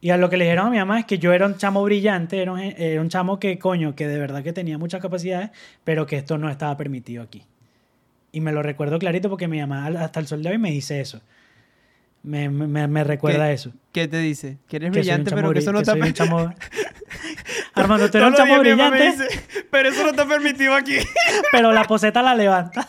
Y a lo que le dijeron a mi mamá es que yo era un chamo brillante, era un, era un chamo que, coño, que de verdad que tenía muchas capacidades, pero que esto no estaba permitido aquí. Y me lo recuerdo clarito porque mi mamá hasta el sol de hoy me dice eso. Me, me, me recuerda ¿Qué- eso. ¿Qué te dice? Que eres Que brillante, pero que eso no que está permitido. Armando, tú eres un chamo brillante, dice, pero eso no está permitido aquí. pero la poseta la levanta.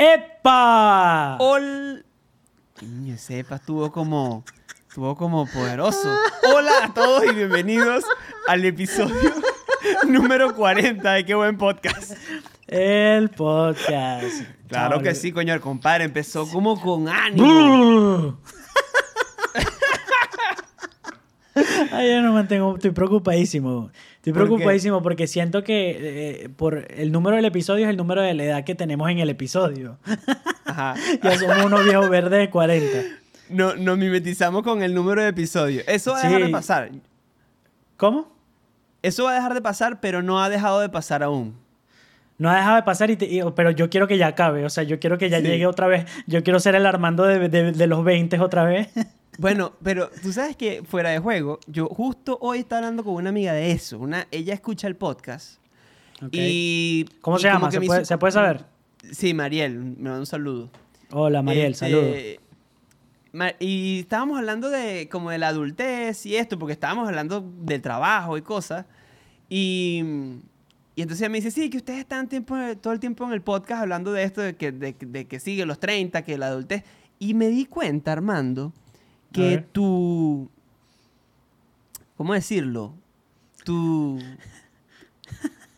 ¡Epa! Ol... Niño, sepa, estuvo como... Estuvo como poderoso. Hola a todos y bienvenidos al episodio número 40 de Qué Buen Podcast. El podcast. Claro que sí, coño, el compadre empezó como con ánimo. Ay, yo no mantengo, estoy preocupadísimo. Estoy preocupadísimo porque siento que eh, por el número del episodio es el número de la edad que tenemos en el episodio. Ajá. ya somos unos viejos verdes de 40. No, nos mimetizamos con el número de episodios. Eso va a dejar Sí. de pasar. ¿Cómo? Eso va a dejar de pasar, pero no ha dejado de pasar aún. No ha dejado de pasar, y te- y- pero yo quiero que ya acabe. O sea, yo quiero que ya Sí. llegue otra vez. Yo quiero ser el Armando de, de- de los 20 otra vez. Bueno, pero tú sabes que fuera de juego, yo justo hoy estaba hablando con una amiga de eso. Una, ella escucha el podcast. Ok. Y. ¿Cómo y se llama? ¿Se puede, hizo- se puede saber? Sí, Mariel, me manda un saludo. Hola, Mariel, Este, saludos. Ma- Y estábamos hablando de como de la adultez y esto, porque estábamos hablando del trabajo y cosas. Y, y entonces ella me dice, sí, que ustedes están tiempo, todo el tiempo en el podcast hablando de esto, de que, de, de que sigue los 30, que la adultez. Y me di cuenta, Armando, que tu... ¿Cómo decirlo? Tu...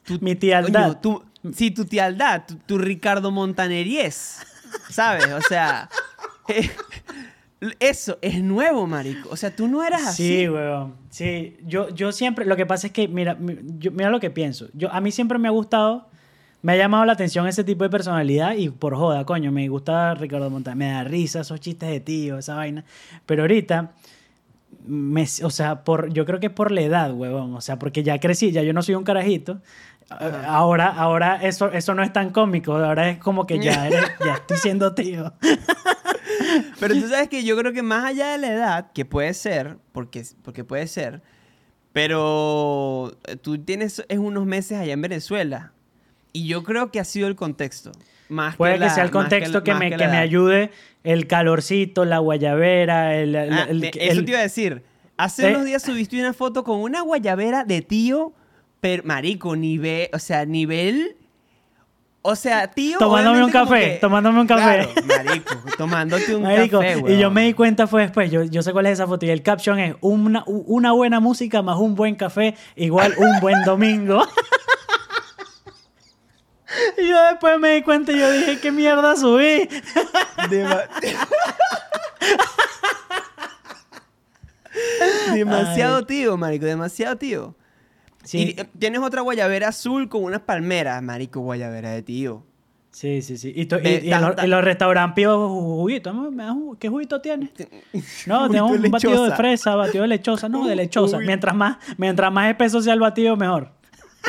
tu Mi tialdad. tu, sí, tu tialdad, tu, tu Ricardo Montaneriez, ¿sabes? O sea, eh, eso es nuevo, marico. O sea, tú no eras así. Sí, weón. Sí, yo, yo siempre, lo que pasa es que, mira, yo- mira lo que pienso. Yo, a mí siempre me ha gustado, me ha llamado la atención ese tipo de personalidad y por joda, coño, me gusta Ricardo Montaner, me da risa esos chistes de tío, esa vaina. Pero ahorita, me, o sea, por, yo creo que es por la edad, huevón. O sea, porque ya crecí, ya yo no soy un carajito. Ahora, ahora eso, eso no es tan cómico, ahora es como que ya, eres- ya estoy siendo tío. Pero tú sabes que yo creo que más allá de la edad, que puede ser, porque, porque puede ser, pero tú tienes es unos meses allá en Venezuela. Y yo creo que ha sido el contexto. Más Puede que, la- sea el contexto que, me, que me ayude el calorcito, la guayabera, el... el- Ah, el- eso te iba a decir. Hace Eh. unos días subiste una foto con una guayabera de tío, pero marico, nivel, o sea, nivel, o sea, tío. Tomándome un café, tomándome un café. Claro, marico, tomándote un Marico, café, y yo me di cuenta fue después, yo, yo sé cuál es esa foto y el caption es una, una buena música más un buen café igual un buen domingo. y yo después me di cuenta y yo dije, ¿qué mierda subí? Dema- demasiado Ay. tío, marico, demasiado tío. Sí, Y tienes otra guayabera azul con unas palmeras, marico, guayabera de tío. sí, sí. sí. Y, y- y los, restaurantes pido juguito. ¿no? ¿Me das un- ¿Qué juguito tienes? No, tengo un batido de fresa, batido de lechosa. No, de lechosa. Uy. Mientras más, mientras más espeso sea el batido, mejor.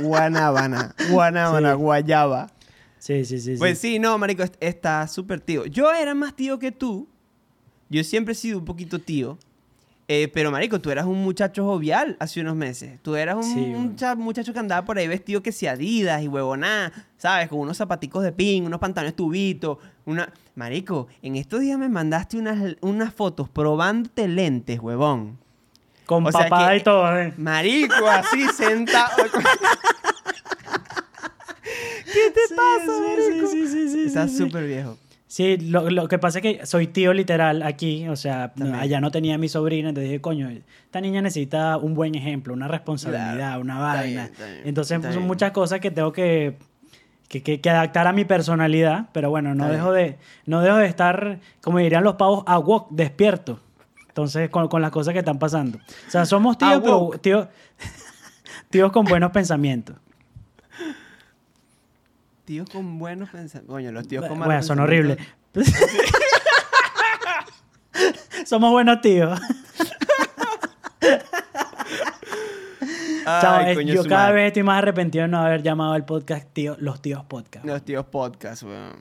Guanábana, guanábana, Sí. guayaba. Sí, sí, sí. Pues sí. sí, no, marico, est- está súper tío. Yo era más tío que tú. Yo siempre he sido un poquito tío. Eh, pero, marico, tú eras un muchacho jovial hace unos meses. Tú eras un, Sí, muchacho que andaba por ahí vestido que si Adidas y huevoná, ¿sabes? Con unos zapaticos de pin, unos pantalones tubitos, una... Marico, en estos días me mandaste unas, unas fotos probándote lentes, huevón. Con o sea papada que- y todo. ¿eh? Marico, así sentado. ¿Qué te Sí, pasa, sí, marico? sí, sí, sí, Estás súper viejo. Sí, lo, lo que pasa es que soy tío literal aquí, o sea, También. allá no tenía a mi sobrina, entonces dije, coño, esta niña necesita un buen ejemplo, una responsabilidad, Claro, una está vaina. bien, está bien, entonces son bien. muchas cosas que tengo que, que, que- que adaptar a mi personalidad, pero bueno, no Está dejo, de, no dejo de estar, como dirían los pavos, a walk, despierto. Entonces, con, con las cosas que están pasando. O sea, somos tíos, pero tíos, tíos con buenos pensamientos. Tíos con buenos pensamientos. Coño, los tíos con Bueno, malos son horribles. Somos buenos tíos. Chao, Ay, coño, yo cada madre. vez estoy más arrepentido de no haber llamado al podcast tío, Los Tíos Podcast. Los tíos podcast, weón.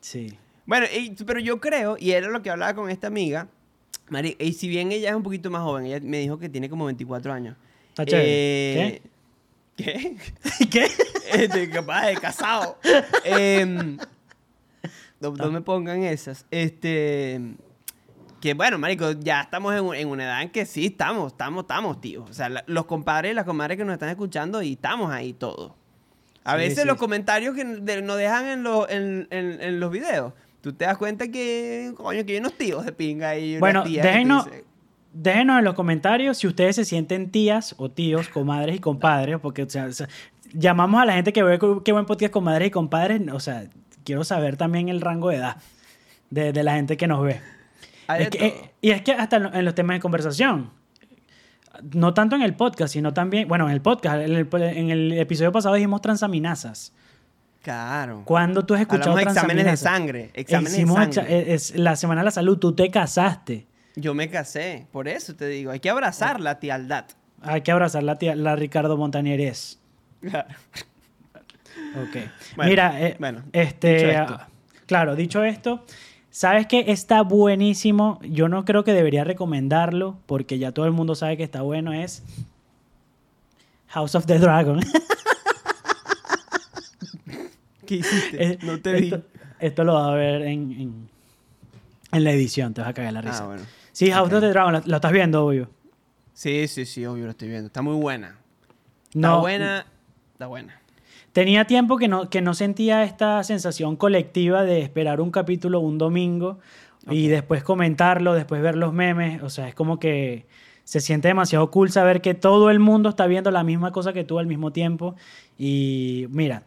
Sí. Bueno, y- pero yo creo, y era lo que hablaba con esta amiga, Mari, y si bien ella es un poquito más joven, ella me dijo que tiene como 24 años. Está. Eh, ¿Qué? ¿Qué? Este, capaz de casado. Em, no, no me pongan esas. Este. Que bueno, marico, ya estamos en, en una edad en que sí, estamos, estamos, estamos, tío. O sea, la- los compadres y las comadres que nos están escuchando y estamos ahí todos. A Sí, veces sí. los comentarios que de- nos dejan en, en, en- en los videos, tú te das cuenta que, coño, que hay unos tíos de pinga y unas Bueno, déjenos, déjenos en los comentarios si ustedes se sienten tías o tíos, comadres y compadres, porque o sea, o sea, llamamos a la gente que ve qué buen podcast comadres y compadres, o sea, quiero saber también el rango de edad de, de la gente que nos ve. Es que- eh, y es que hasta en los temas de conversación, no tanto en el podcast, sino también, bueno, en el podcast, en el, en el episodio pasado dijimos transaminasas. Claro. ¿Cuándo tú has escuchado Hablamos exámenes de sangre. Exámenes Hicimos de sangre. es la Semana de la Salud, tú te casaste. Yo me casé, por eso te digo, hay que abrazar la tialdad. Hay que abrazar la, tía, la Ricardo Montañeres. Claro. Ok. Bueno, Mira, eh, bueno, este, dicho esto. ah, claro, dicho esto, ¿sabes qué? Está buenísimo. Yo no creo que debería recomendarlo porque ya todo el mundo sabe que está bueno. Es House of the Dragon. ¿Qué hiciste? Eh, no te vi. Esto, esto lo vas a ver en, en, en la edición, te vas a cagar la risa. Ah, bueno. Sí, House Ok. of the Dragon, lo, lo estás viendo, obvio. Sí, sí, sí, obvio, lo estoy viendo. Está muy buena. Está No, buena. Está buena. Tenía tiempo que no, que no sentía esta sensación colectiva de esperar un capítulo un domingo y Ok. después comentarlo, después ver los memes. O sea, es como que se siente demasiado cool saber que todo el mundo está viendo la misma cosa que tú al mismo tiempo. Y mira,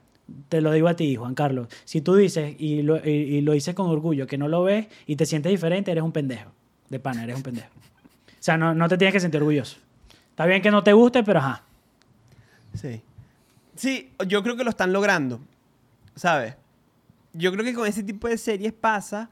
te lo digo a ti, Juan Carlos. Si tú dices y lo, y, lo dices con orgullo que no lo ves y te sientes diferente, eres un pendejo. De pana, eres un pendejo. O sea, no, no te tienes que sentir orgulloso. Está bien que no te guste, pero ajá. Sí. Sí, yo creo que lo están logrando. ¿Sabes? Yo creo que con ese tipo de series pasa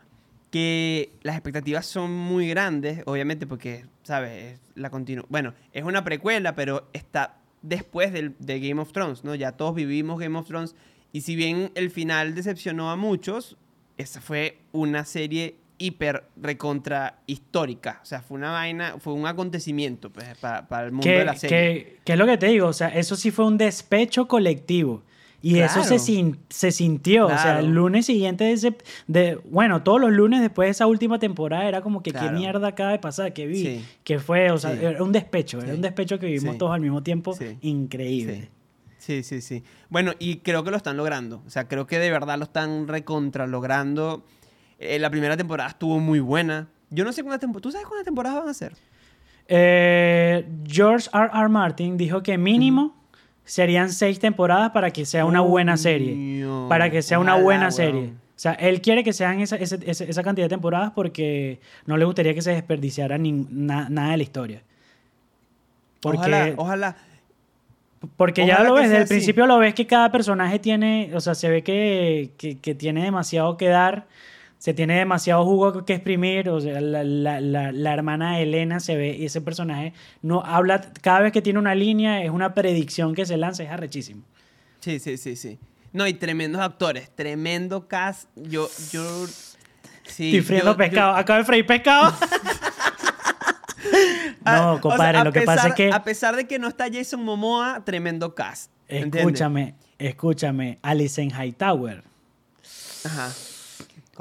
que las expectativas son muy grandes, obviamente, porque, ¿sabes? Es la continu bueno, es una precuela, pero está después del, de Game of Thrones, ¿no? Ya todos vivimos Game of Thrones. Y si bien el final decepcionó a muchos, esa fue una serie hiper recontra histórica. O sea, fue una vaina, fue un acontecimiento pues, para, para el mundo de la serie. que- que es lo que te digo, o sea, eso sí fue un despecho colectivo. Y eso se, sin- se sintió. O sea, el lunes siguiente de ese. De, bueno, todos los lunes después de esa última temporada era como que Claro. qué mierda acaba de pasar, que vi. Sí. Que fue, o sea, Sí. era un despecho. Era un despecho que vivimos todos al mismo tiempo. Increíble. Sí, sí, sí. Bueno, y creo que lo están logrando. O sea, creo que de verdad lo están recontra logrando. Eh, la primera temporada estuvo muy buena. Yo no sé cuántas temporadas. ¿Tú sabes cuántas temporadas van a ser? Eh, George R. R. Martin dijo que mínimo serían seis temporadas para que sea una buena serie. Para que sea una buena serie. O sea, él quiere que sean esa, cantidad de temporadas porque no le gustaría que se desperdiciara na- nada de la historia. Porque, Ojalá, ojalá. porque ya lo ves, desde el así. principio lo ves que cada personaje tiene, o sea, se ve que, que- que tiene demasiado que dar, se tiene demasiado jugo que exprimir, o sea, la, la- la- la hermana Elena se ve, y ese personaje no habla, cada vez que tiene una línea es una predicción que se lanza, es arrechísimo. Sí, sí, sí, sí. No, y tremendos actores. Tremendo cast. Yo, yo. Sí. Estoy friendo yo- yo- pescado, acabo de freír pescado. Ah, no, o sea, compadre, lo que pasa es que... A pesar de que no está Jason Momoa, tremendo cast. ¿entiendes? Escúchame, escúchame, Alison Hightower. Ajá.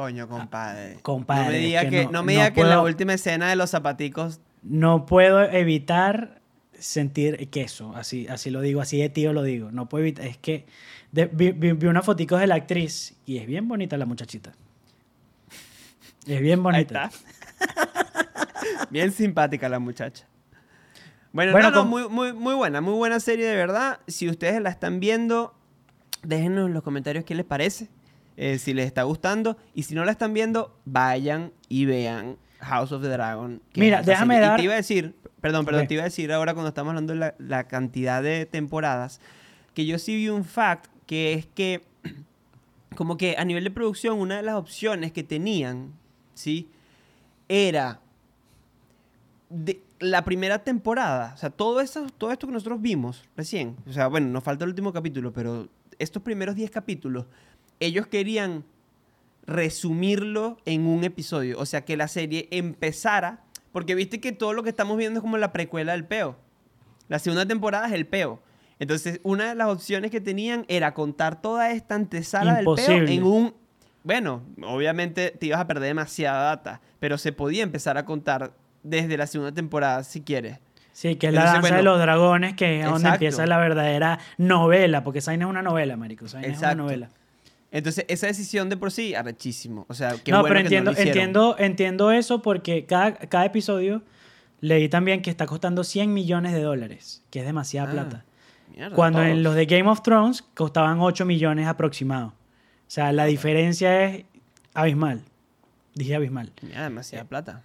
Coño, compadre. compadre, No me diga que que, no- no, me no diga que en la última escena de los zapaticos. No puedo evitar sentir queso, así, así lo digo, así de tío lo digo. No puedo evitar, es que de- vi, vi- vi unas foticos de la actriz y es bien bonita la muchachita. Es bien Ahí bonita. está. Bien simpática la muchacha. Bueno, Bueno, no, no, con- muy, muy, muy buena, muy buena serie de verdad. Si ustedes la están viendo, déjenos en los comentarios qué les parece, eh, si les está gustando. Y si no la están viendo, vayan y vean House of the Dragon. que Mira, es esa déjame serie. Y dar- te iba a decir, perdón, perdón, Ok. te iba a decir ahora cuando estamos hablando de la, la cantidad de temporadas, que yo sí vi un fact, que es que como que a nivel de producción, una de las opciones que tenían, ¿sí? Era de la primera temporada, o sea, todo, eso, todo esto que nosotros vimos recién, o sea, bueno, nos falta el último capítulo, pero estos primeros 10 capítulos, ellos querían resumirlo en un episodio, o sea, que la serie empezara, porque viste que todo lo que estamos viendo es como la precuela del peo. La segunda temporada es el peo. Entonces, una de las opciones que tenían era contar toda esta antesala del peo en un... Bueno, obviamente te ibas a perder demasiada data, pero se podía empezar a contar desde la segunda temporada si quieres. Sí, que es la danza de los dragones, que es donde empieza la verdadera novela, porque Zayn es una novela, marico. Zayn es una novela. Entonces, esa decisión de por sí, arrechísimo. O sea, qué no, bueno pero que entiendo, no lo entiendo, entiendo eso porque cada, cada episodio leí también que está costando 100 millones de dólares, que es demasiada Ah, plata. Mierda, Cuando en los de Game of Thrones costaban 8 millones aproximados. O sea, la diferencia es abismal. Dije abismal. Mierda, demasiada plata.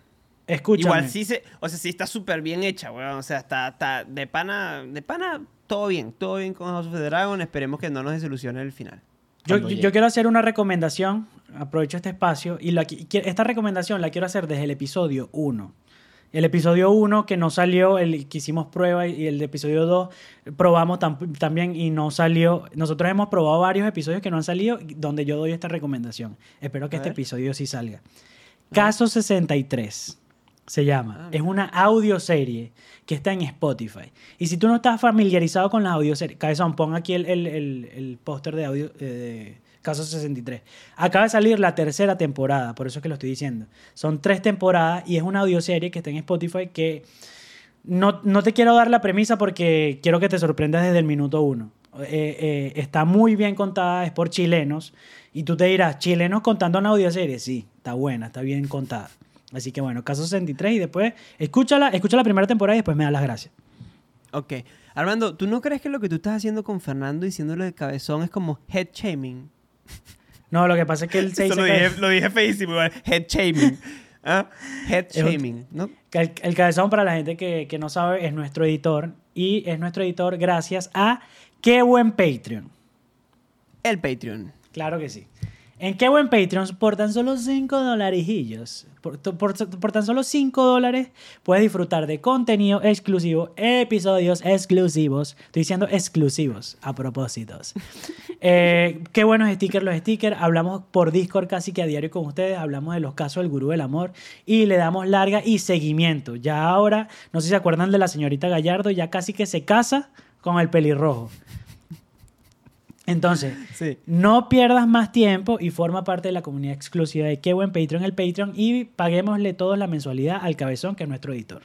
Escúchame. Igual sí se, o sea, sí está súper bien hecha, weón. O sea, está, está de pana, de pana, todo bien, todo bien con House of the Dragon. Esperemos que no nos desilusione el final. Yo, quiero hacer una recomendación, aprovecho este espacio, y la esta recomendación la quiero hacer desde el episodio 1. El episodio 1 que no salió, el que hicimos prueba, y el de episodio 2 probamos tam- también y no salió. Nosotros hemos probado varios episodios que no han salido, donde yo doy esta recomendación. Espero que A este ver. episodio sí salga. Caso 63 se llama. Ah, es una audioserie que está en Spotify. Y si tú no estás familiarizado con las audioseries, Cabezón, pon aquí el, el, el- el póster de audio eh, de Caso 63. Acaba de salir la tercera temporada, por eso es que lo estoy diciendo. Son tres temporadas y es una audioserie que está en Spotify que no, no te quiero dar la premisa porque quiero que te sorprendas desde el minuto uno. Eh, eh, está muy bien contada, es por chilenos. Y tú te dirás, chilenos contando una audioserie. Sí, está buena, está bien contada. Así que bueno, caso 63 y después escúchala, escucha la primera temporada y después me da las gracias. Ok. Armando, ¿tú no crees que lo que tú estás haciendo con Fernando diciéndole de cabezón es como head shaming? No, lo que pasa es que él se dice lo dije, lo dije feísimo, igual. Head shaming. ¿Ah? Head shaming, ¿no? el, el cabezón, para la gente que, que no sabe, es nuestro editor. Y es nuestro editor gracias a Qué Buen Patreon. El Patreon. Claro que sí. En qué buen Patreon, por tan solo 5 dolarijillos, por, por- por tan solo 5 dólares, puedes disfrutar de contenido exclusivo, episodios exclusivos. Estoy diciendo exclusivos, a propósitos. Eh, qué buenos stickers los stickers. Hablamos por Discord casi que a diario con ustedes. Hablamos de los casos del gurú del amor y le damos larga y seguimiento. Ya ahora, no sé si se acuerdan de la señorita Gallardo, ya casi que se casa con el pelirrojo. Entonces, Sí. no pierdas más tiempo y forma parte de la comunidad exclusiva de Qué Buen Patreon, el Patreon, y paguémosle todos la mensualidad al cabezón, que es nuestro editor.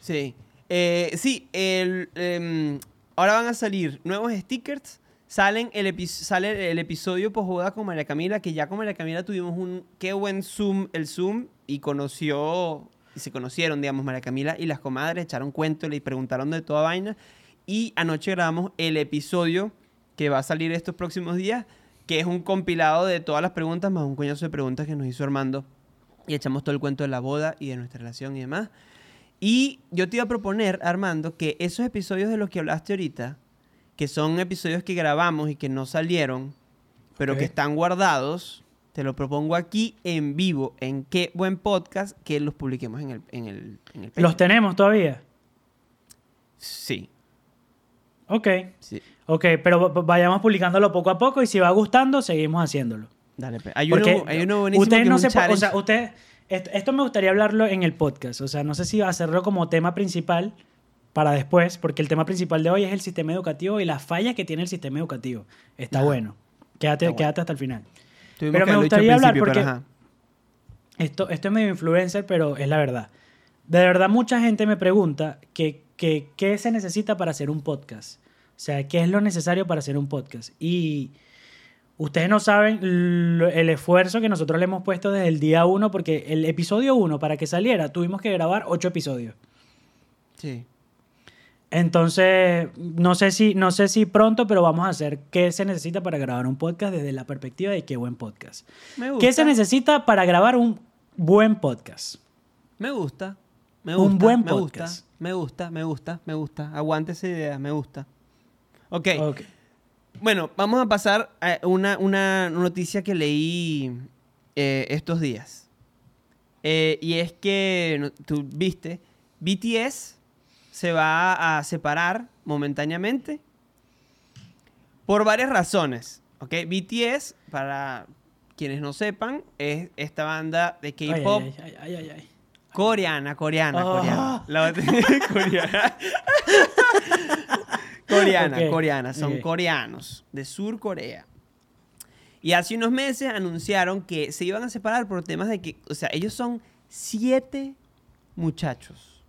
Sí. Eh, sí, el, em, ahora van a salir nuevos stickers. Salen el epi- sale el episodio posboda con María Camila, que ya con María Camila tuvimos un qué buen Zoom, el Zoom, y conoció, y se conocieron, digamos, María Camila y las comadres, echaron cuento, le preguntaron de toda vaina. Y anoche grabamos el episodio que va a salir estos próximos días, que es un compilado de todas las preguntas, más un coñazo de preguntas que nos hizo Armando. Y echamos todo el cuento de la boda y de nuestra relación y demás. Y yo te iba a proponer, Armando, que esos episodios de los que hablaste ahorita, que son episodios que grabamos y que no salieron, pero que están guardados, te lo propongo aquí en vivo, en qué buen podcast, que los publiquemos en el, en el, en el ¿Los tenemos todavía? Sí, Ok. sí. Ok, pero vayamos publicándolo poco a poco y si va gustando, seguimos haciéndolo. Dale, pe. Hay Porque uno, hay uno buenísimo ustedes que no se o sea, ustedes esto, esto me gustaría hablarlo en el podcast, o sea, no sé si hacerlo como tema principal para después, porque el tema principal de hoy es el sistema educativo y las fallas que tiene el sistema educativo. Está bueno. Quédate, Está quédate hasta el final. Tuvimos pero me gustaría hablar porque-. Esto, esto es medio influencer, pero es la verdad. De verdad, mucha gente me pregunta que, que- qué se necesita para hacer un podcast. O sea, qué es lo necesario para hacer un podcast. Y Ustedes no saben el esfuerzo que nosotros le hemos puesto desde el día uno, porque el episodio uno, para que saliera, tuvimos que grabar ocho episodios. Sí. Entonces, no sé si, no sé si pronto, pero vamos a hacer qué se necesita para grabar un podcast desde la perspectiva de qué buen podcast. Me gusta. ¿Qué se necesita para grabar un buen podcast? Me gusta. Me Un buen me podcast. Gusta, me gusta, me gusta, me gusta. Aguante esa idea, me gusta. Ok. Ok. Bueno, vamos a pasar a una, una noticia que leí eh, estos días. Eh, y es que, no- tú viste, BTS se va a separar momentáneamente por varias razones. ¿ok? BTS, para quienes no sepan, es esta banda de Ay, K-pop ay, ay, ay, ay, ay. Coreana, coreana, Ah. coreana. La- coreana. coreana, coreana. Son coreanos de Sur Corea. Y hace unos meses anunciaron que se iban a separar por temas de que, o sea, ellos son siete muchachos.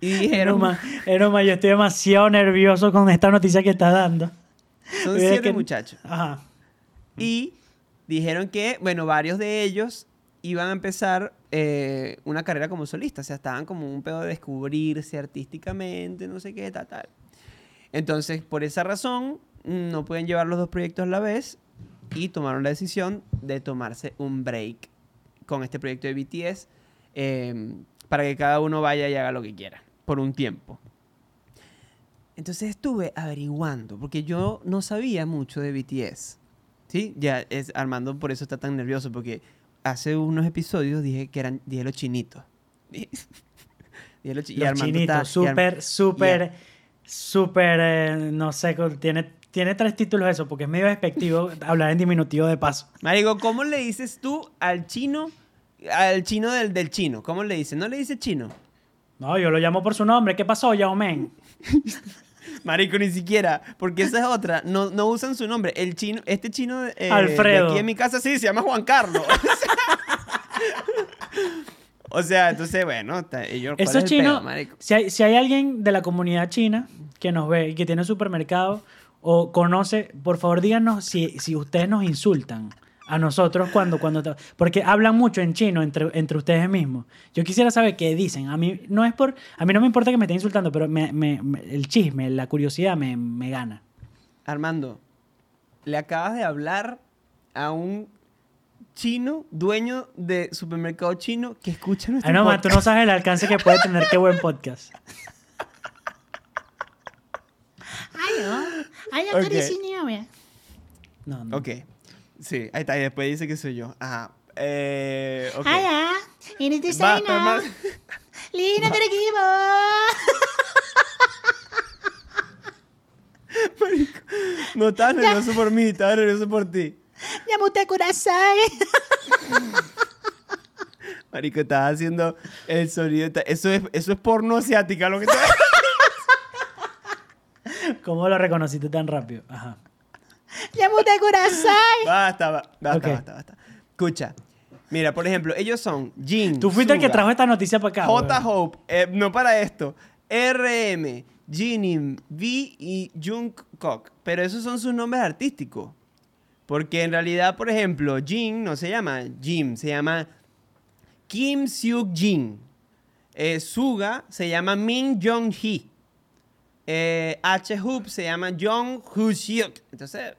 Y dijeron, Enoma, Enoma, yo estoy demasiado nervioso con esta noticia que está dando. son siete que- muchachos. Ajá. Y dijeron que, bueno, varios de ellos iban a empezar eh, una carrera como solista. O sea, estaban como un pedo de descubrirse artísticamente, no sé qué, tal, tal. Entonces, por esa razón, no pueden llevar los dos proyectos a la vez y tomaron la decisión de tomarse un break con este proyecto de BTS eh, para que cada uno vaya y haga lo que quiera por un tiempo. Entonces estuve averiguando, porque yo no sabía mucho de BTS. ¿Sí? Ya es, Armando por eso está tan nervioso, porque hace unos episodios dije que eran, dije los chinitos. Dije los chi- Los chinitos, súper, súper, súper, eh, no sé, tiene, tiene tres títulos eso, porque es medio despectivo hablar en diminutivo de paso. Marico, ¿cómo le dices tú al chino, al chino del, del chino? ¿Cómo le dices? ¿No le dices chino? No, yo lo llamo por su nombre. ¿Qué pasó, Yao Men? Marico, ni siquiera, porque esa es otra. No, no usan su nombre. El chino, este chino eh, Alfredo. de aquí en mi casa sí se llama Juan Carlos. o sea, entonces, bueno, ta- ellos, ¿cuál Esos es chinos, si hay, si hay alguien de la comunidad china que nos ve y que tiene supermercado o conoce, por favor díganos si, si ustedes nos insultan a nosotros cuando, cuando... Porque hablan mucho en chino entre, entre ustedes mismos. Yo quisiera saber qué dicen. A mí no es por... A mí no me importa que me estén insultando, pero me- me- me- el chisme, la curiosidad me, me gana. Armando, le acabas de hablar a un chino, dueño de supermercado chino, que escucha nuestro Ay, no, man, tú no podcast. sabes el alcance que puede tener qué buen podcast. Ayo, ayo Ok. caricinho, mira. No, no. Ok. Sí, ahí está. Y después dice que soy yo. Ajá. Eh, ok. Ayo, ini tuh Basta, sana. man. Lina. Marico, no estaba nervioso por mí, estaba nervioso por ti. Yamute kudasai. Marico, estás haciendo el sonido. está- Eso es, eso es porno asiática lo que estás ¿Cómo lo reconociste tan rápido? Ajá. Kudasai. Basta, ba- basta, Ok. basta, basta. Escucha. Mira, por ejemplo, ellos son Jin. Tú fuiste el que Suga, trajo esta noticia para acá. J. weón. Hope, eh, no para esto. RM, Jinim, V y Jungkook. Pero esos son sus nombres artísticos. Porque en realidad, por ejemplo, Jin no se llama Jim, se llama Kim Seok Jin. Eh, Suga se llama Min Jong Hee. Eh, H. Hoop se llama Hoo Seok. Entonces,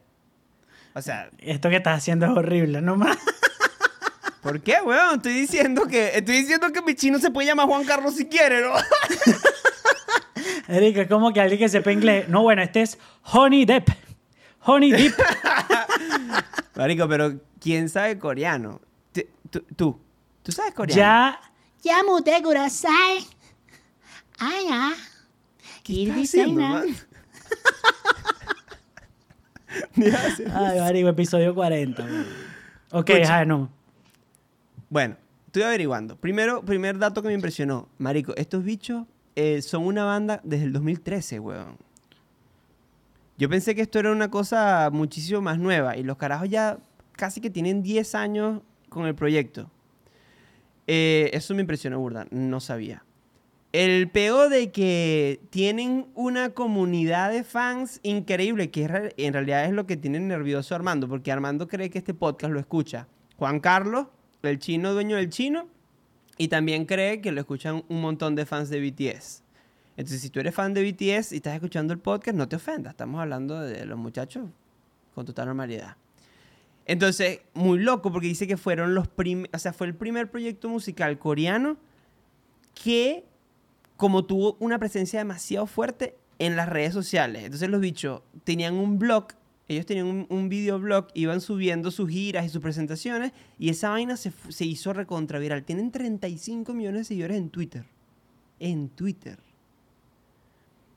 o sea, Esto que estás haciendo es horrible, no más. ¿por qué, weón? Estoy diciendo que estoy diciendo que mi chino se puede llamar Juan Carlos si quiere, ¿no? Erika, es como que alguien que sepa inglés. No, bueno, este es Honey Depp. Honey Depp. Marico, pero ¿quién sabe coreano? Tú, tú, ¿tú sabes coreano? ya. Yamute kudasai. Ayo. ¿Qué haciendo, man? Hacer Ay, marico, episodio 40. weón. Ok, Escucha. no. Bueno, estoy averiguando. Primero, primer dato que me impresionó. Marico, estos bichos eh, son una banda desde el 2013, weón. Yo pensé que esto era una cosa muchísimo más nueva y los carajos ya casi que tienen 10 años con el proyecto. Eh, eso me impresionó, burda. No sabía. El peo de que tienen una comunidad de fans increíble, que en realidad es lo que tiene nervioso Armando, porque Armando cree que este podcast lo escucha Juan Carlos, el chino dueño del chino, y también cree que lo escuchan un montón de fans de BTS. Entonces, si tú eres fan de BTS y estás escuchando el podcast, no te ofendas, estamos hablando de los muchachos con total normalidad. Entonces, muy loco porque dice que fueron los prim o sea, fue el primer proyecto musical coreano que como tuvo una presencia demasiado fuerte en las redes sociales. Entonces los bichos tenían un blog, ellos tenían un, un videoblog, iban subiendo sus giras y sus presentaciones y esa vaina se, se hizo recontra viral. Tienen 35 millones de seguidores en Twitter. En Twitter.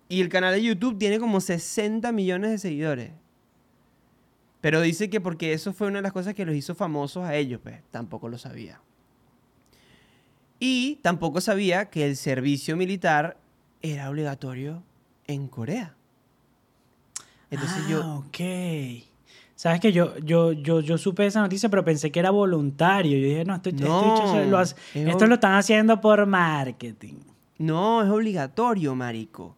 Y el canal de YouTube tiene como 60 millones de seguidores. Pero dice que porque eso fue una de las cosas que los hizo famosos a ellos, pues tampoco lo sabía. Y tampoco sabía que el servicio militar era obligatorio en Corea. Entonces ah, yo... ok. Sabes que yo, yo, yo, yo supe esa noticia, pero pensé que era voluntario. Yo dije, no, esto, esto, No, lo hace- es esto ob- lo están haciendo por marketing. No, es obligatorio, marico.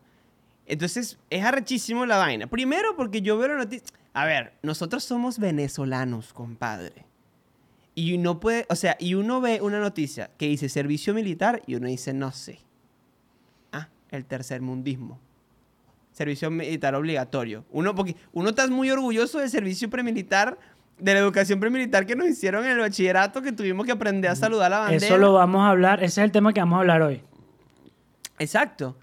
Entonces, es arrechísimo la vaina. Primero porque yo veo la noticia... A ver, nosotros somos venezolanos, compadre. Y uno puede... O sea, y uno ve una noticia que dice servicio militar y uno dice, no sé. Ah, el tercer mundismo. Servicio militar obligatorio. Uno, porque uno está muy orgulloso del servicio premilitar, de la educación premilitar que nos hicieron en el bachillerato, que tuvimos que aprender a saludar la bandera. Eso lo vamos a hablar, ese es el tema que vamos a hablar hoy. Exacto.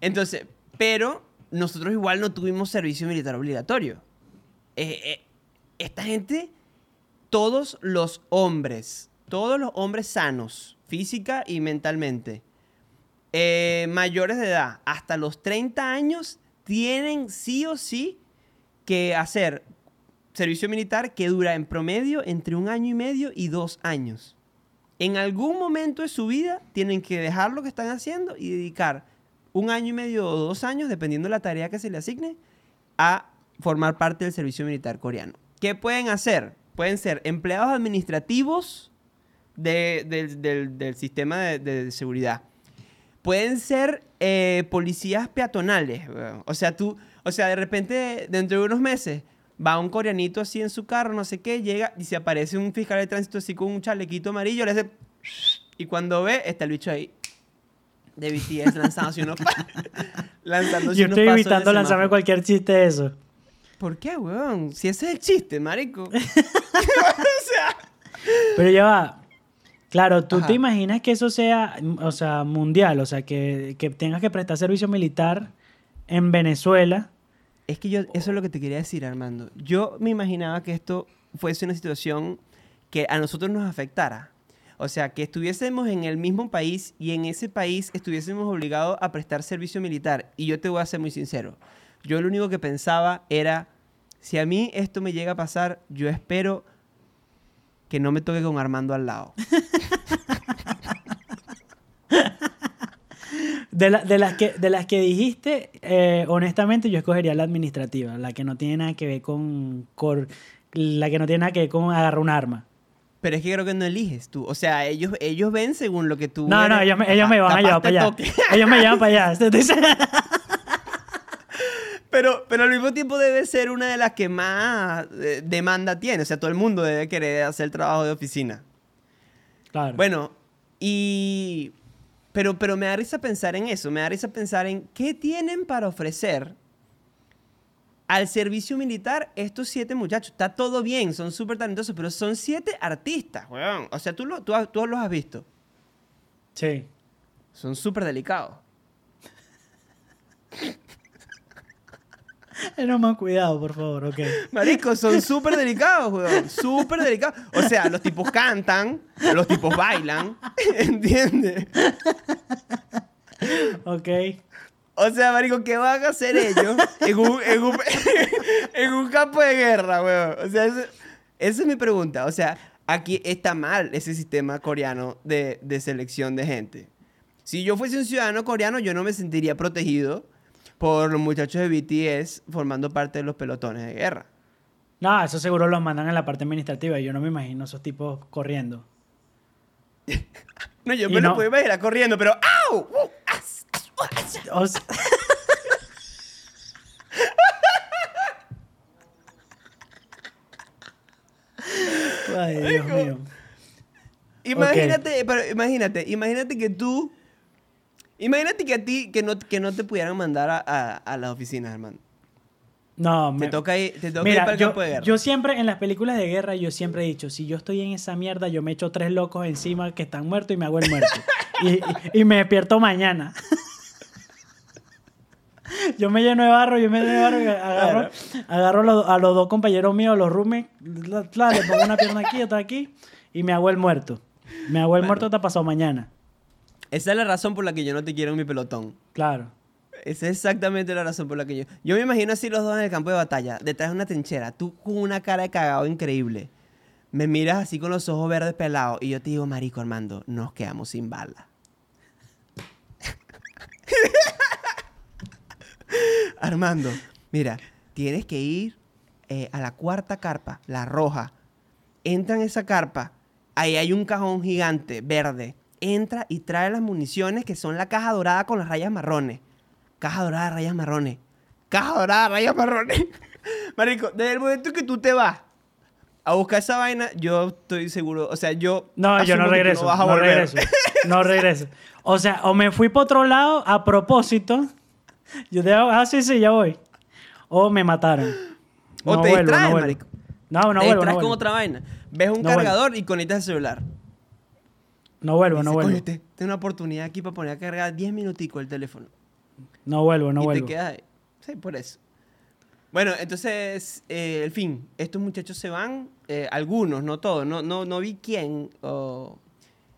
Entonces, pero nosotros igual no tuvimos servicio militar obligatorio. Eh, eh, esta gente, todos los hombres, todos los hombres sanos, física y mentalmente, eh, mayores de edad, hasta los 30 años, tienen sí o sí que hacer servicio militar que dura en promedio entre un año y medio y dos años. En algún momento de su vida tienen que dejar lo que están haciendo y dedicar un año y medio o dos años, dependiendo de la tarea que se le asigne, a formar parte del servicio militar coreano. ¿Qué pueden hacer? Pueden ser empleados administrativos de- del, sistema de, seguridad. Pueden ser eh, policías peatonales. O sea, tú, o sea, de repente, dentro de unos meses, va un coreanito así en su carro, no sé qué, llega y se aparece un fiscal de tránsito así con un chalequito amarillo, le hace... Y cuando ve, está el bicho ahí de BTS lanzándose unos, lanzándose Yo unos estoy pasos de evitando lanzarme cualquier chiste de eso. ¿Por qué, weón? Si ese es el chiste, marico. Pero ya va. Claro, tú Ajá. te imaginas que eso sea, o sea, mundial, o sea, que, que tengas que prestar servicio militar en Venezuela. Es que yo, eso es lo que te quería decir, Armando. Yo me imaginaba que esto fuese una situación que a nosotros nos afectara. O sea, que estuviésemos en el mismo país y en ese país estuviésemos obligados a prestar servicio militar. Y yo te voy a ser muy sincero. Yo lo único que pensaba era, si a mí esto me llega a pasar, yo espero que no me toque con Armando al lado. De, la- de las, que, de las que dijiste, eh, honestamente yo escogería la administrativa, la que no tiene nada que ver con, con- la que no tiene nada que ver con agarrar un arma. Pero es que creo que no eliges tú. O sea, ellos, ellos ven según lo que tú... No, no, eres. ellos me, ellos me van a llevar para allá. Ellos me llevan para allá. Pero, pero al mismo tiempo debe ser una de las que más eh, demanda tiene. O sea, todo el mundo debe querer hacer trabajo de oficina. Claro. Bueno, y... Pero, pero me da risa pensar en eso. Me da risa pensar en qué tienen para ofrecer al servicio militar estos siete muchachos. Está todo bien, son súper talentosos, pero son siete artistas, weón. O sea, tú, lo- tú, tú los has visto. Sí. Son súper delicados. Era más cuidado, por favor, ok. Marico, son súper delicados, weón. Súper delicados. O sea, los tipos cantan, los tipos bailan. ¿Entiendes? Ok. O sea, marico, ¿qué van a hacer ellos en un, en un, en un campo de guerra, weón? O sea, eso- esa es mi pregunta. O sea, aquí está mal ese sistema coreano de, de selección de gente. Si yo fuese un ciudadano coreano, yo no me sentiría protegido por los muchachos de BTS formando parte de los pelotones de guerra. No, eso seguro los mandan en la parte administrativa. Yo no me imagino esos tipos corriendo. No, yo Y me lo no. puedo imaginar corriendo, pero ¡au! ¡Uh! ¡As! O sea- Ay, Dios mío. Imagínate, pero imagínate, imagínate que tú. Imagínate que a ti, que no, que no te pudieran mandar a, a, a las oficinas, hermano. No, Te me- toca ir, te toca ir para el yo, campo de guerra. yo siempre en las películas de guerra, yo siempre he dicho, si yo estoy en esa mierda, yo me echo tres locos encima que están muertos y me hago el muerto. y, y- y me despierto mañana. yo me lleno de barro, yo me lleno de barro y agarro, agarro a los, a los dos compañeros míos, los la- le pongo una pierna aquí, otra aquí, y me hago el muerto. Me hago el muerto hasta pasado mañana. Esa es la razón por la que yo no te quiero en mi pelotón. Claro. Esa es exactamente la razón por la que yo. Yo me imagino así los dos en el campo de batalla, detrás de una trinchera, tú con una cara de cagado increíble. Me miras así con los ojos verdes pelados y yo te digo, Marico Armando, nos quedamos sin bala. Armando, mira, tienes que ir eh, a la cuarta carpa, la roja. Entra en esa carpa, ahí hay un cajón gigante, verde. Entra y trae las municiones que son la caja dorada con las rayas marrones. Caja dorada, rayas marrones. Caja dorada, rayas marrones. Marico, desde el momento que tú te vas a buscar esa vaina, yo estoy seguro, o sea, yo... No, yo no regreso. vas a No, regreso. No regreso. O sea, o me fui para otro lado a propósito. Yo te hago, ah, sí, sí, ya voy. O me mataron. O No te vuelvo, distraes, marico. No, no te vuelvo, distraes con otra vaina. Ves un vuelvo. cargador y conectas el celular. No vuelvo, no vuelvo. Tengo una oportunidad aquí para poner a cargar 10 minuticos el teléfono. No vuelvo, no y vuelvo. te quedas ahí. Sí, por eso. Bueno, entonces, eh, el fin, estos muchachos se van, eh, algunos, no todos, no, no, no vi quién. o-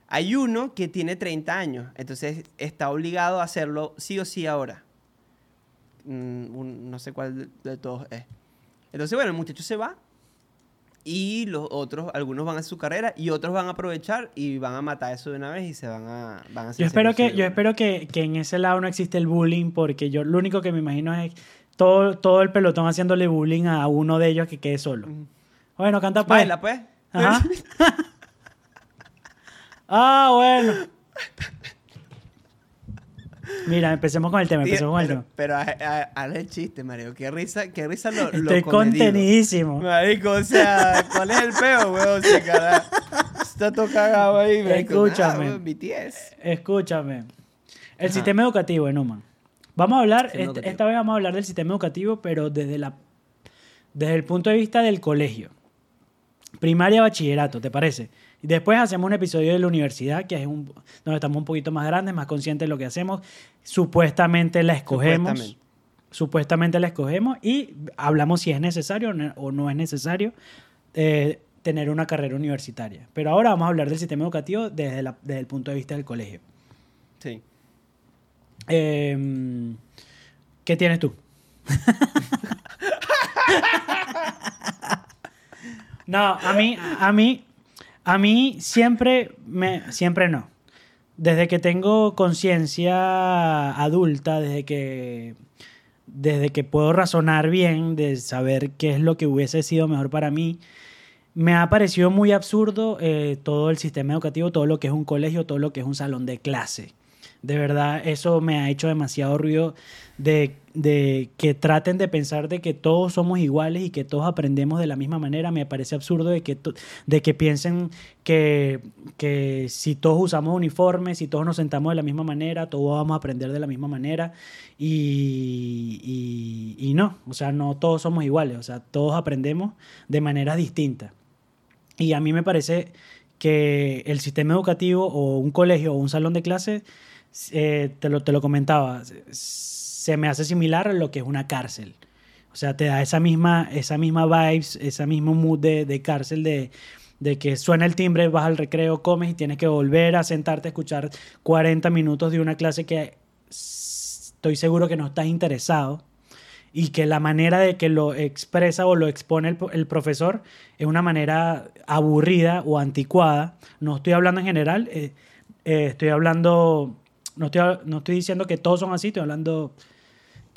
Hay uno que tiene 30 años, entonces está obligado a hacerlo sí o sí ahora. Mm, un- no sé cuál de, de todos es. Entonces, bueno, el muchacho se va y los otros, algunos van a su carrera y otros van a aprovechar y van a matar eso de una vez y se van a, van a hacer Yo espero que, yo espero que, que en ese lado no existe el bullying, porque yo lo único que me imagino es todo, todo el pelotón haciéndole bullying a uno de ellos que quede solo. Bueno, canta pues. Baila, pues. Ajá. ah, bueno. Mira, empecemos con el tema, empecemos con el pero, tema. pero haz el chiste, Mario. Qué risa, qué risa lo, lo Estoy comedido. contenidísimo. Marico, o sea, ¿cuál es el peo, weón? O sea, cara, está todo cagado ahí, marico. Escúchame. Weón, BTS. Escúchame. El Ajá. sistema educativo, Enuman. Vamos a hablar, educativo. esta vez vamos a hablar del sistema educativo, pero desde, la, desde el punto de vista del colegio. Primaria, bachillerato, ¿te parece? Y después hacemos un episodio de la universidad, que es un, donde estamos un poquito más grandes, más conscientes de lo que hacemos. Supuestamente la escogemos. Supuestamente. Supuestamente la escogemos y hablamos si es necesario o no- es necesario eh, tener una carrera universitaria. Pero ahora vamos a hablar del sistema educativo desde, la- desde el punto de vista del colegio. Sí. Eh, ¿Qué tienes tú? no, a mí, a mí, a mí siempre me, siempre no. Desde que tengo conciencia adulta, desde que, desde que puedo razonar bien, de saber qué es lo que hubiese sido mejor para mí, me ha parecido muy absurdo eh, todo el sistema educativo, todo lo que es un colegio, todo lo que es un salón de clase. De verdad, eso me ha hecho demasiado ruido de, de que traten de pensar de que todos somos iguales y que todos aprendemos de la misma manera. Me parece absurdo de que, de que piensen que, que si todos usamos uniformes, si todos nos sentamos de la misma manera, todos vamos a aprender de la misma manera. Y, y, no, o sea, no todos somos iguales, o sea, todos aprendemos de maneras distintas. Y a mí me parece que el sistema educativo o un colegio o un salón de clase, eh, te, lo, te lo comentaba, se- me hace similar a lo que es una cárcel. O sea, te da esa misma, esa misma vibes, esa mismo mood de, de cárcel de, de que suena el timbre, vas al recreo, comes y tienes que volver a sentarte a escuchar 40 minutos de una clase que estoy seguro que no estás interesado y que la manera de que lo expresa o lo expone el, el profesor es una manera aburrida o anticuada. No estoy hablando en general, eh, eh, estoy hablando, no estoy, no estoy diciendo que todos son así, estoy hablando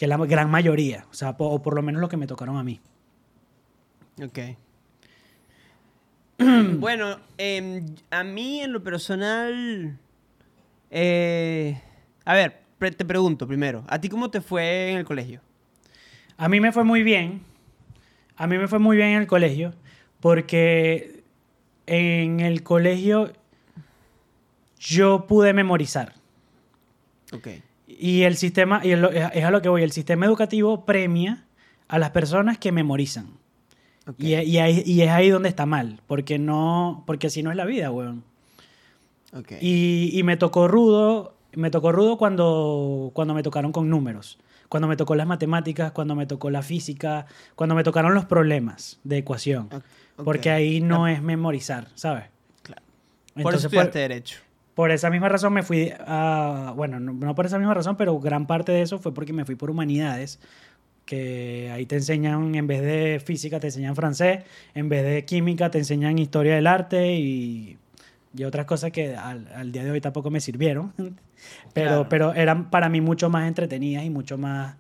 que la gran mayoría, o sea, po- o por lo menos lo que me tocaron a mí. Ok. bueno, em, a mí en lo personal... eh, a ver, te pregunto primero, ¿a ti cómo te fue en el colegio? A mí me fue muy bien. A mí me fue muy bien en el colegio porque en el colegio yo pude memorizar. Ok. Y el sistema, y es a lo que voy, el sistema educativo premia a las personas que memorizan. Y, y ahí- y es ahí donde está mal, porque no, porque así no es la vida, weón. ok. Y, y me tocó rudo, me tocó rudo cuando, cuando me tocaron con números, cuando me tocó las matemáticas, cuando me tocó la física, cuando me tocaron los problemas de ecuación, Ok, ok. porque ahí no es memorizar, ¿sabes? Claro. Por eso Entonces, por, estudiaste Derecho. Por esa misma razón me fui a, bueno, no, no por esa misma razón, pero gran parte de eso fue porque me fui por humanidades, que ahí te enseñan, en vez de física, te enseñan francés, en vez de química, te enseñan historia del arte y, y otras cosas que al, al día de hoy tampoco me sirvieron, pero, Claro. pero eran para mí mucho más entretenidas y mucho más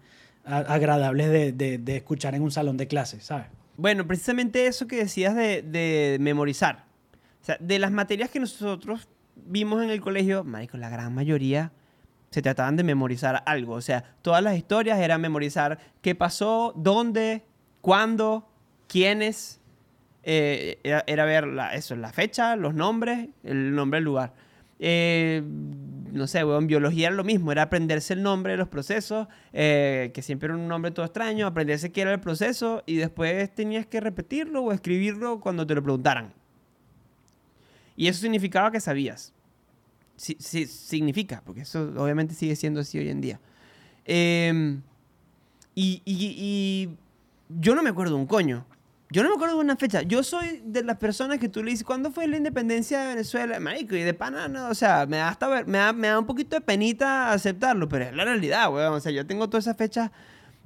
a- agradables de, de- de escuchar en un salón de clases, ¿sabes? Bueno, precisamente eso que decías de, de memorizar. O sea, de las materias que nosotros vimos en el colegio, marico, la gran mayoría se trataban de memorizar algo. O sea, todas las historias eran memorizar qué pasó, dónde, cuándo, quiénes. Eh, era, ver la, eso, la fecha, los nombres, el nombre del lugar. Eh, no sé, weón, biología era lo mismo, era aprenderse el nombre de los procesos, eh, que siempre era un nombre todo extraño, aprenderse qué era el proceso y después tenías que repetirlo o escribirlo cuando te lo preguntaran. Y eso significaba que sabías. Sí, sí, significa, porque eso obviamente sigue siendo así hoy en día. Em, y, y- y yo no me acuerdo un coño. Yo no me acuerdo de una fecha. Yo soy de las personas que tú le dices, ¿cuándo fue la independencia de Venezuela? Marico, y de pana, no, o sea, me da, hasta ver- me, da, me da un poquito de penita aceptarlo, pero es la realidad, weón. O sea, yo tengo todas esas fechas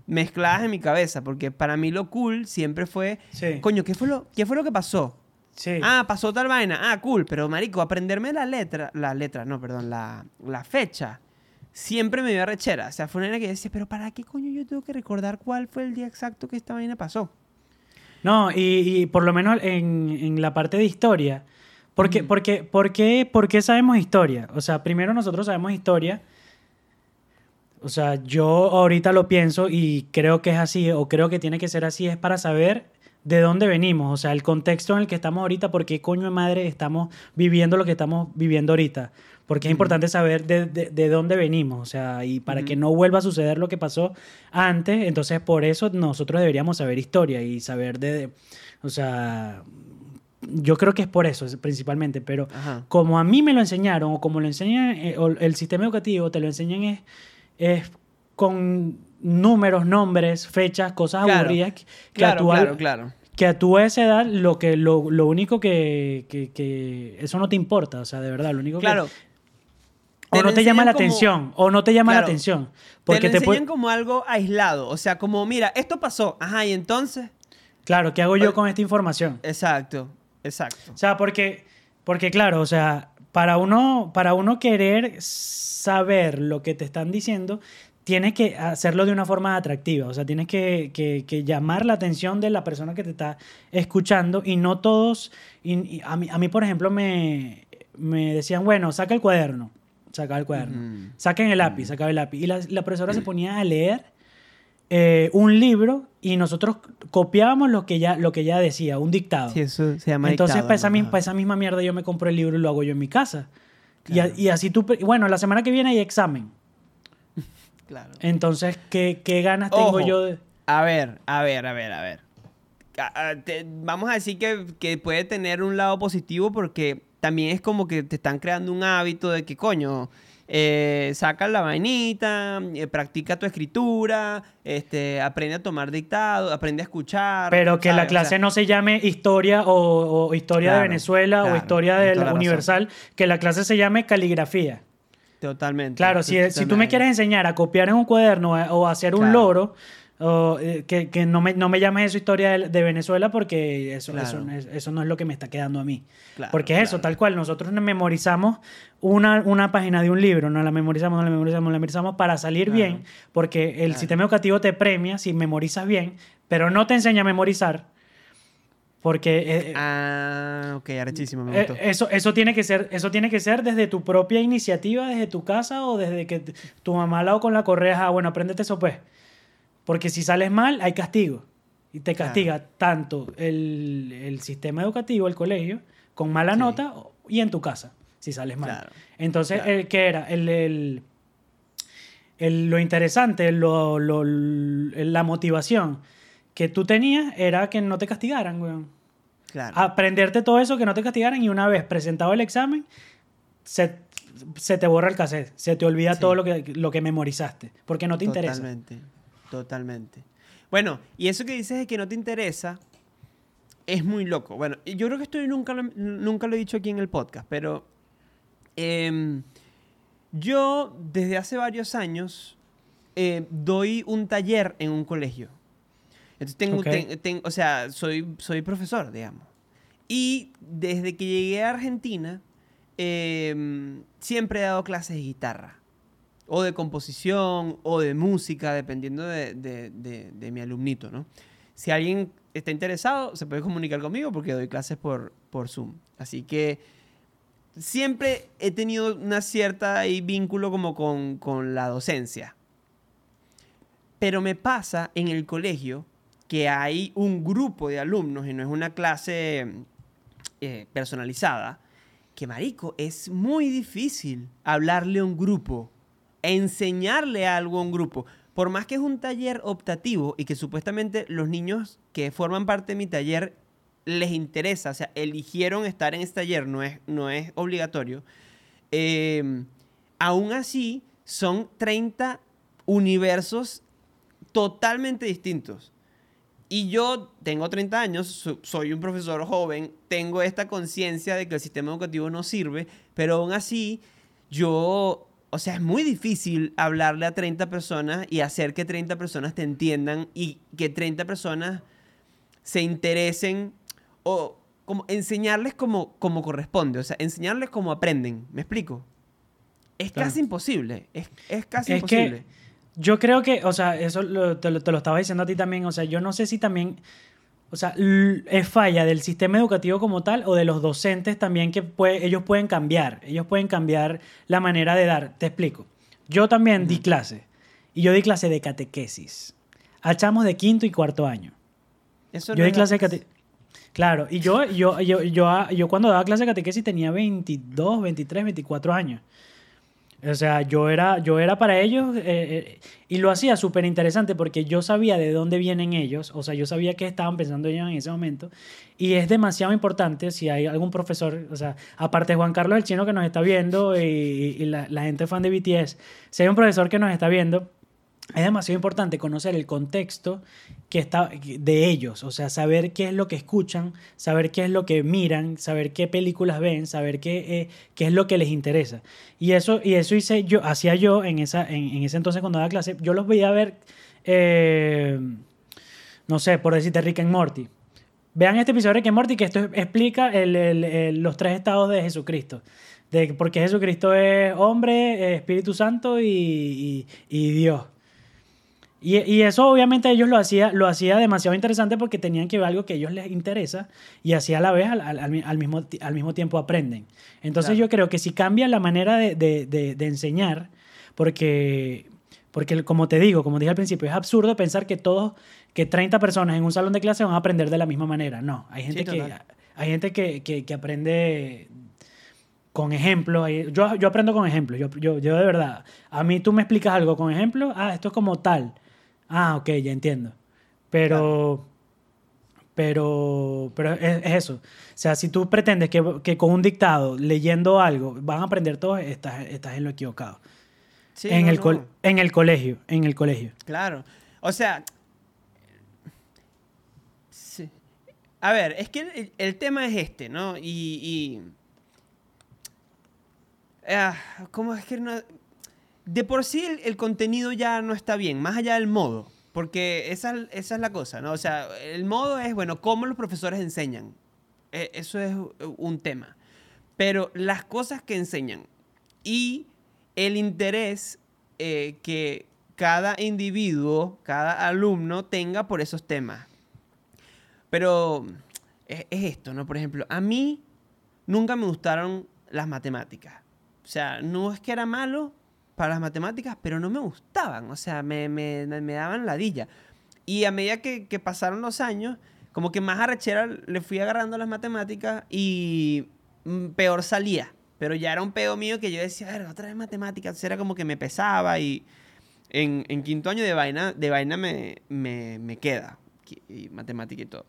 mezcladas en mi cabeza, porque para mí lo cool siempre fue, Sí. coño, ¿qué fue lo, qué fue lo que pasó? Sí. Ah, pasó tal vaina. Ah, cool. Pero, marico, aprenderme la letra, la letra, no, perdón, la, la fecha, siempre me dio rechera. O sea, fue una vaina que yo decía, pero ¿para qué coño yo tengo que recordar cuál fue el día exacto que esta vaina pasó? No, y, y por lo menos en, en la parte de historia. Porque, porque, por, qué, ¿Por qué sabemos historia? O sea, primero nosotros sabemos historia. O sea, yo ahorita lo pienso y creo que es así, o creo que tiene que ser así, es para saber de dónde venimos, o sea, el contexto en el que estamos ahorita, por qué coño de madre estamos viviendo lo que estamos viviendo ahorita. Porque es importante saber de, de- de dónde venimos, o sea, y para que no vuelva a suceder lo que pasó antes, entonces por eso nosotros deberíamos saber historia y saber de, o sea, yo creo que es por eso principalmente, pero Ajá. como a mí me lo enseñaron o como lo enseñan, eh, o el sistema educativo te lo enseñan es, es con números, nombres, fechas, cosas Claro. aburridas que, que a Claro, tu, claro, claro. Que a tu esa edad lo, que, lo, lo único que, que, que- Eso no te importa, o sea, de verdad, lo único Claro. que... Te O lo no te llama la enseñan como- atención, o no te llama Claro. la atención. Te Porque lo te, enseñan puede- como algo aislado. O sea, como, mira, esto pasó. Ajá, y entonces... Claro, ¿qué hago yo con esta información? Exacto, exacto. O sea, porque, porque claro, o sea, para uno, para uno querer saber lo que te están diciendo, tienes que hacerlo de una forma atractiva. O sea, tienes que, que- que llamar la atención de la persona que te está escuchando y no todos. y- y a, mí, a mí, por ejemplo, me, me decían, bueno, saca el cuaderno. Sacaba el cuaderno. Ujú. Saquen el lápiz, sacaba el lápiz. Y la, la profesora se ponía a leer eh, un libro y nosotros copiábamos lo que ya, lo que ya decía, un dictado. Sí, eso se llama Entonces, dictado, para esa, ¿no? mi- Ajá. para esa misma mierda, yo me compro el libro y lo hago yo en mi casa. Y. Y, así tú. Bueno, la semana que viene hay examen. Claro. Entonces, ¿qué, qué ganas tengo yo de.? A ver, a ver, a ver, a ver. A- a- te- vamos a decir que, que puede tener un lado positivo porque también es como que te están creando un hábito de que, coño, eh, saca la vainita, eh, practica tu escritura, este, aprende a tomar dictado, aprende a escuchar. Pero que la clase sea, no se llame historia o, o historia de Claro, Venezuela o historia tienes de toda la la razón. Universal, que la clase se llame caligrafía. Totalmente. Claro, si, si tú me quieres enseñar a copiar en un cuaderno eh, o hacer un loro, o, eh, que, que no, me, no me llames eso historia de, de Venezuela porque eso, Claro. eso, no es- eso no es lo que me está quedando a mí. Claro, porque es eso, tal cual. Nosotros nos memorizamos una, una página de un libro, no la memorizamos, no la memorizamos, no la memorizamos para salir bien, porque el sistema educativo te premia si memorizas bien, pero no te enseña a memorizar. Porque eh, Ah, ok, arrechísimo, me eh, gustó. eso, eso, tiene que ser, eso tiene que ser desde tu propia iniciativa, desde tu casa o desde que tu mamá al lado con la correa, ah, bueno, apréndete eso pues. Porque si sales mal, hay castigo. Y te Claro. castiga tanto el, el sistema educativo, el colegio, con mala Sí. nota y en tu casa, si sales mal. Claro. Entonces, Claro. el ¿qué era? El, el- el- lo interesante, lo- lo- la motivación que tú tenías era que no te castigaran, weón. Claro. Aprenderte todo eso, que no te castigaran y una vez presentado el examen, se, se te borra el cassette, se te olvida Sí. todo lo que, lo que memorizaste, porque no te interesa. Totalmente, totalmente. Bueno, y eso que dices de que no te interesa es muy loco. Bueno, yo creo que esto nunca lo, nunca lo he dicho aquí en el podcast, pero em, yo desde hace varios años eh, doy un taller en un colegio. Entonces tengo, Ok. ten- ten- o sea, soy, soy profesor, digamos. Y desde que llegué a Argentina, em, siempre he dado clases de guitarra o de composición o de música, dependiendo de, de- de- de mi alumnito, ¿no? Si alguien está interesado, se puede comunicar conmigo porque doy clases por, por Zoom. Así que siempre he tenido una cierta ahí vínculo como con, con la docencia. Pero me pasa en el colegio que hay un grupo de alumnos y no es una clase eh, personalizada, que marico, es muy difícil hablarle a un grupo, enseñarle algo a un grupo. Por más que es un taller optativo y que supuestamente los niños que forman parte de mi taller les interesa, o sea, eligieron estar en este taller, no es, no es obligatorio, eh, aún así son 30 universos totalmente distintos. Y yo tengo 30 años, so- soy un profesor joven, tengo esta conciencia de que el sistema educativo no sirve, pero aún así yo, o sea, es muy difícil hablarle a 30 personas y hacer que 30 personas te entiendan y que 30 personas se interesen o como enseñarles como, como corresponde, o sea, enseñarles como aprenden, ¿me explico? Es Claro. casi imposible, es, es casi Es imposible. que yo creo que, o sea, eso lo- te, lo, te lo estaba diciendo a ti también, o sea, yo no sé si también, o sea, es falla del sistema educativo como tal o de los docentes también que puede- ellos pueden cambiar, ellos pueden cambiar la manera de dar. Te explico. Yo también di clase y yo di clase de catequesis a chamos de quinto y cuarto año. Eso yo no di clase de catequesis. Claro, y yo, yo, yo, yo, yo cuando daba clase de catequesis tenía 22, 23, 24 años. O sea, yo era, yo era para ellos eh, eh, y lo hacía súper interesante porque yo sabía de dónde vienen ellos, o sea, yo sabía qué estaban pensando ellos en ese momento y es demasiado importante si hay algún profesor, o sea, aparte Juan Carlos el Chino que nos está viendo y, y la, la gente fan de BTS, si hay un profesor que nos está viendo, es demasiado importante conocer el contexto que está de ellos, o sea, saber qué es lo que escuchan, saber qué es lo que miran, saber qué películas ven, saber qué, eh, qué es lo que les interesa. Y eso, y eso hice yo, hacía yo en, esa, en, en ese entonces cuando daba clase, yo los veía ver, eh, no sé, por decirte Rick and Morty. Vean este episodio de Rick Morty que esto explica el- el- los tres estados de Jesucristo. De por qué Jesucristo es hombre, Espíritu Santo y- y Dios. Y, y eso obviamente ellos lo hacía, lo hacía demasiado interesante porque tenían que ver algo que a ellos les interesa y así a la vez al, al- al mi- al mismo, al mismo tiempo aprenden. Entonces Claro. yo creo que si cambia la manera de, de- de- de enseñar, porque, porque como te digo, como dije al principio, es absurdo pensar que todos, que 30 personas en un salón de clase van a aprender de la misma manera. No, hay gente, Sí, que, hay gente que, que- que aprende con ejemplos. Yo, yo aprendo con ejemplos. Yo, yo, yo de verdad. A mí tú me explicas algo con ejemplos. Ah, esto es como tal. Ah, ok, ya entiendo. Pero. Pero, pero es, es eso. O sea, si tú pretendes que, que con un dictado, leyendo algo, van a aprender todos, estás, estás en lo equivocado. Sí, en, no, el no. en el colegio, en el colegio. Claro. O sea. sí. A ver, es que el, el tema es este, ¿no? Y. y- ah, ¿Cómo es que no.? De por sí el, contenido ya no está bien, más allá del modo. Porque esa, esa es la cosa, ¿no? O sea, el modo es, bueno, cómo los profesores enseñan. E- Eso es un tema. Pero las cosas que enseñan y el interés eh, que cada individuo, cada alumno tenga por esos temas. Pero es esto, ¿no? Por ejemplo, a mí nunca me gustaron las matemáticas. O sea, no es que era malo para las matemáticas, pero no me gustaban. O sea, me, me, me daban ladilla. Y a medida que, pasaron los años, como que más arrechera le fui agarrando a las matemáticas y mm, peor salía. Pero ya era un pedo mío que yo decía, "Verga, otra vez matemáticas. Era como que me pesaba y en, en quinto año de vaina, de vaina me, me, me queda. Y matemática y todo.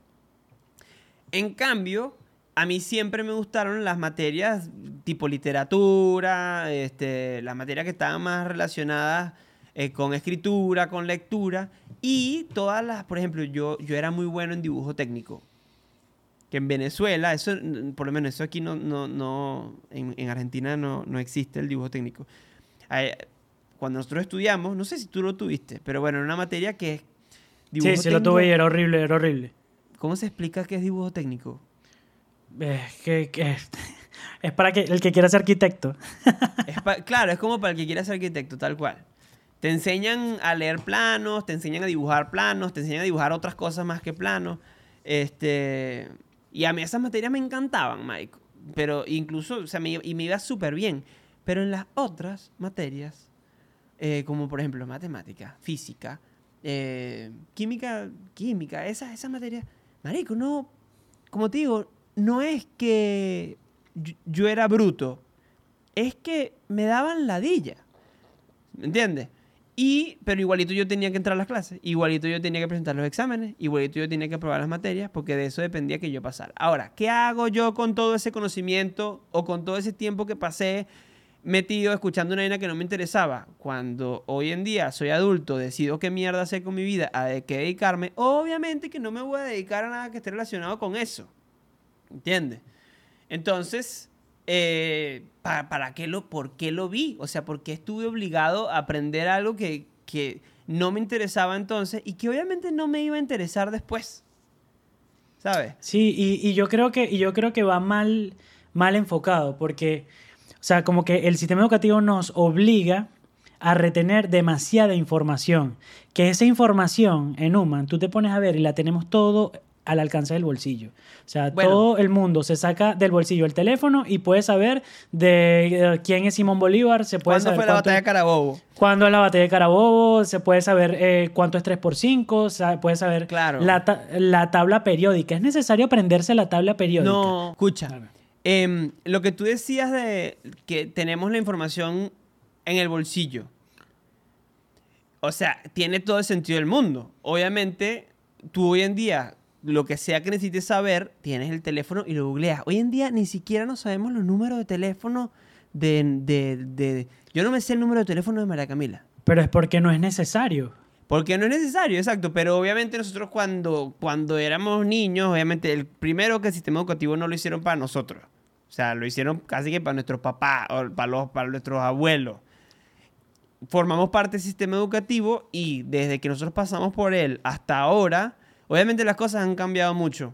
En cambio, a mí siempre me gustaron las materias tipo literatura, este, las materias que estaban más relacionadas eh, con escritura, con lectura y todas las, por ejemplo, yo, yo era muy bueno en dibujo técnico. Que en Venezuela, eso, por lo menos eso aquí no, no, no en, en Argentina no, no existe el dibujo técnico. Cuando nosotros estudiamos, no sé si tú lo tuviste, pero bueno, era una materia que es dibujo Sí, sí lo técnico. tuve y era horrible, era horrible. ¿Cómo se explica qué es dibujo técnico? Es que, que- es para que el que quiera ser arquitecto. Claro, es como para el que quiera ser arquitecto, tal cual. Te enseñan a leer planos, te enseñan a dibujar planos, te enseñan a dibujar otras cosas más que planos. Este, y a mí esas materias me encantaban, Mike. Pero incluso, o sea, me, y me iba súper bien. Pero en las otras materias, eh, como por ejemplo matemática, física, eh, química, química, esas, esas materias, marico, no, como te digo, no es que yo, era bruto, es que me daban ladilla. ¿Me entiendes? Y, pero igualito yo tenía que entrar a las clases, igualito yo tenía que presentar los exámenes, igualito yo tenía que aprobar las materias, porque de eso dependía que yo pasara. Ahora, ¿qué hago yo con todo ese conocimiento o con todo ese tiempo que pasé metido escuchando una vaina que no me interesaba? Cuando hoy en día soy adulto, decido qué mierda hacer con mi vida, a de qué dedicarme, obviamente que no me voy a dedicar a nada que esté relacionado con eso. ¿Entiendes? Entonces, eh, ¿para, para qué lo, ¿por qué lo vi? O sea, ¿por qué estuve obligado a aprender algo que, que no me interesaba entonces y que obviamente no me iba a interesar después? ¿Sabes? Sí, y, y yo creo que, y yo creo que va mal, mal enfocado, porque, o sea, como que el sistema educativo nos obliga a retener demasiada información. Que esa información en Human, tú te pones a ver y la tenemos todo al alcance del bolsillo. O sea, Bueno. todo el mundo se saca del bolsillo el teléfono y puede saber de eh, quién es Simón Bolívar, se puede ¿Cuándo saber fue la cuánto- batalla de Carabobo? cuándo es la batalla de Carabobo, se puede saber eh, cuánto es 3 por 5, se puede saber Claro. la, ta- la tabla periódica. Es necesario aprenderse la tabla periódica. No, escucha. Em, lo que tú decías de que tenemos la información en el bolsillo. O sea, tiene todo el sentido del mundo. Obviamente, tú hoy en día, lo que sea que necesites saber, tienes el teléfono y lo googleas. Hoy en día ni siquiera no sabemos los números de teléfono de, de- de- Yo no me sé el número de teléfono de María Camila. Pero es porque no es necesario. Porque no es necesario, exacto. Pero obviamente nosotros cuando, cuando éramos niños, obviamente el primero que el sistema educativo no lo hicieron para nosotros. O sea, lo hicieron casi que para nuestros papás o para, los, para nuestros abuelos. Formamos parte del sistema educativo y desde que nosotros pasamos por él hasta ahora, obviamente las cosas han cambiado mucho.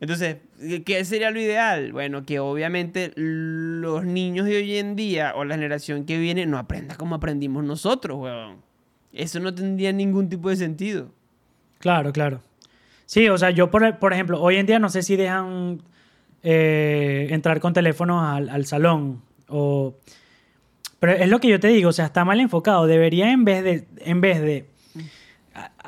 Entonces, ¿qué sería lo ideal? Bueno, que obviamente los niños de hoy en día o la generación que viene no aprenda como aprendimos nosotros, weón. Eso no tendría ningún tipo de sentido. Claro, claro. Sí, o sea, yo, por, por ejemplo, hoy en día no sé si dejan eh, entrar con teléfonos al, al salón. O... Pero es lo que yo te digo, o sea, está mal enfocado. Debería, en vez de, en vez de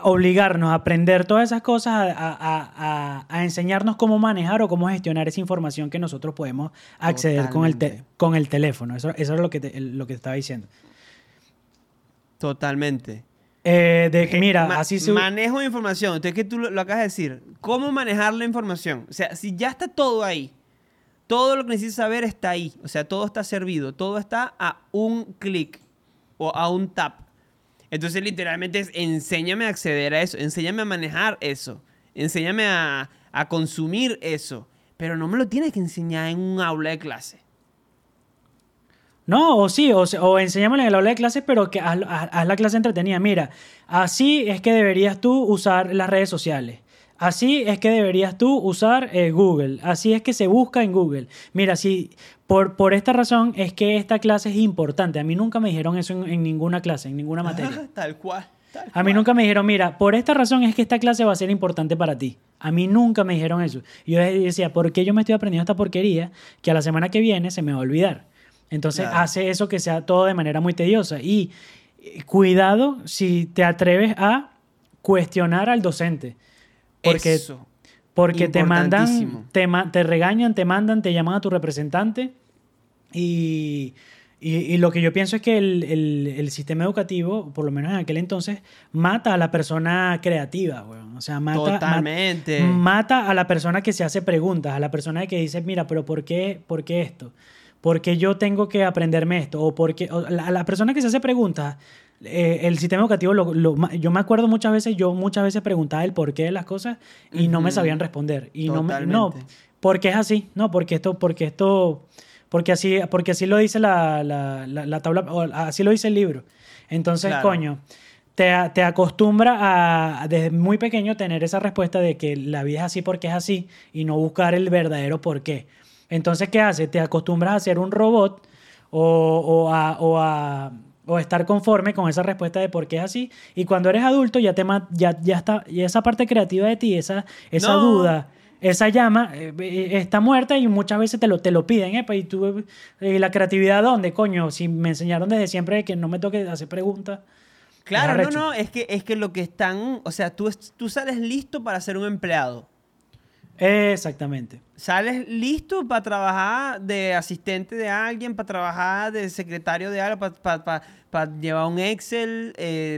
obligarnos a aprender todas esas cosas, a, a- a- a- a enseñarnos cómo manejar o cómo gestionar esa información que nosotros podemos acceder con el, te- con el teléfono. Eso, eso es lo que, te, lo que te estaba diciendo. Totalmente. Eh, de que, mira, Ma- así se... Manejo de información. Entonces, que tú lo, lo acabas de decir. ¿Cómo manejar la información? O sea, si ya está todo ahí, todo lo que necesitas saber está ahí. O sea, todo está servido. Todo está a un clic o a un tap. Entonces, literalmente es enséñame a acceder a eso. Enséñame a manejar eso. Enséñame a, a consumir eso. Pero no me lo tienes que enseñar en un aula de clase. No, o sí, o, o en el aula de clases, pero que haz la clase entretenida. Mira, así es que deberías tú usar las redes sociales. Así es que deberías tú usar eh, Google. Así es que se busca en Google. Mira, si por, por esta razón es que esta clase es importante. A mí nunca me dijeron eso en, en ninguna clase, en ninguna materia. Tal cual. A mí nunca me dijeron, mira, por esta razón es que esta clase va a ser importante para ti. A mí nunca me dijeron eso. Yo decía, ¿por qué yo me estoy aprendiendo esta porquería que a la semana que viene se me va a olvidar? Entonces Claro. hace eso que sea todo de manera muy tediosa. Y eh, cuidado si te atreves a cuestionar al docente. Porque Eso. porque te mandan, te, te regañan, te mandan, te llaman a tu representante. Y, y- y lo que yo pienso es que el, el- el sistema educativo, por lo menos en aquel entonces, mata a la persona creativa, weón. O sea, mata, ma- Totalmente. mata a la persona que se hace preguntas, a la persona que dice, mira, pero ¿por qué, por qué esto? ¿Por qué yo tengo que aprenderme esto? O por qué- o la, a la persona que se hace preguntas, eh, el sistema educativo, lo- yo me acuerdo muchas veces, yo muchas veces preguntaba el porqué de las cosas y no me sabían responder. Y no, me, no, porque es así, no, porque esto, porque esto, porque así, porque así lo dice la, la, la- la tabla, o así lo dice el libro. Entonces, Claro. coño, te, te acostumbra a, desde muy pequeño tener esa respuesta de que la vida es así porque es así y no buscar el verdadero por qué. Entonces, ¿qué hace? Te acostumbras a ser un robot o, o a, o a- o estar conforme con esa respuesta de por qué es así. Y cuando eres adulto ya, te ya, ya está, y esa parte creativa de ti, esa, esa No. duda, esa llama eh, eh, está muerta y muchas veces te lo, te lo piden. ¿eh? Y tú, eh, la creatividad, ¿dónde, coño? Si me enseñaron desde siempre que no me toque hacer preguntas. Claro, no, no, es que, es que lo que están, o sea, tú, tú sales listo para ser un empleado. Exactamente. Sales listo para trabajar de asistente de alguien, para trabajar de secretario de algo, para llevar un Excel,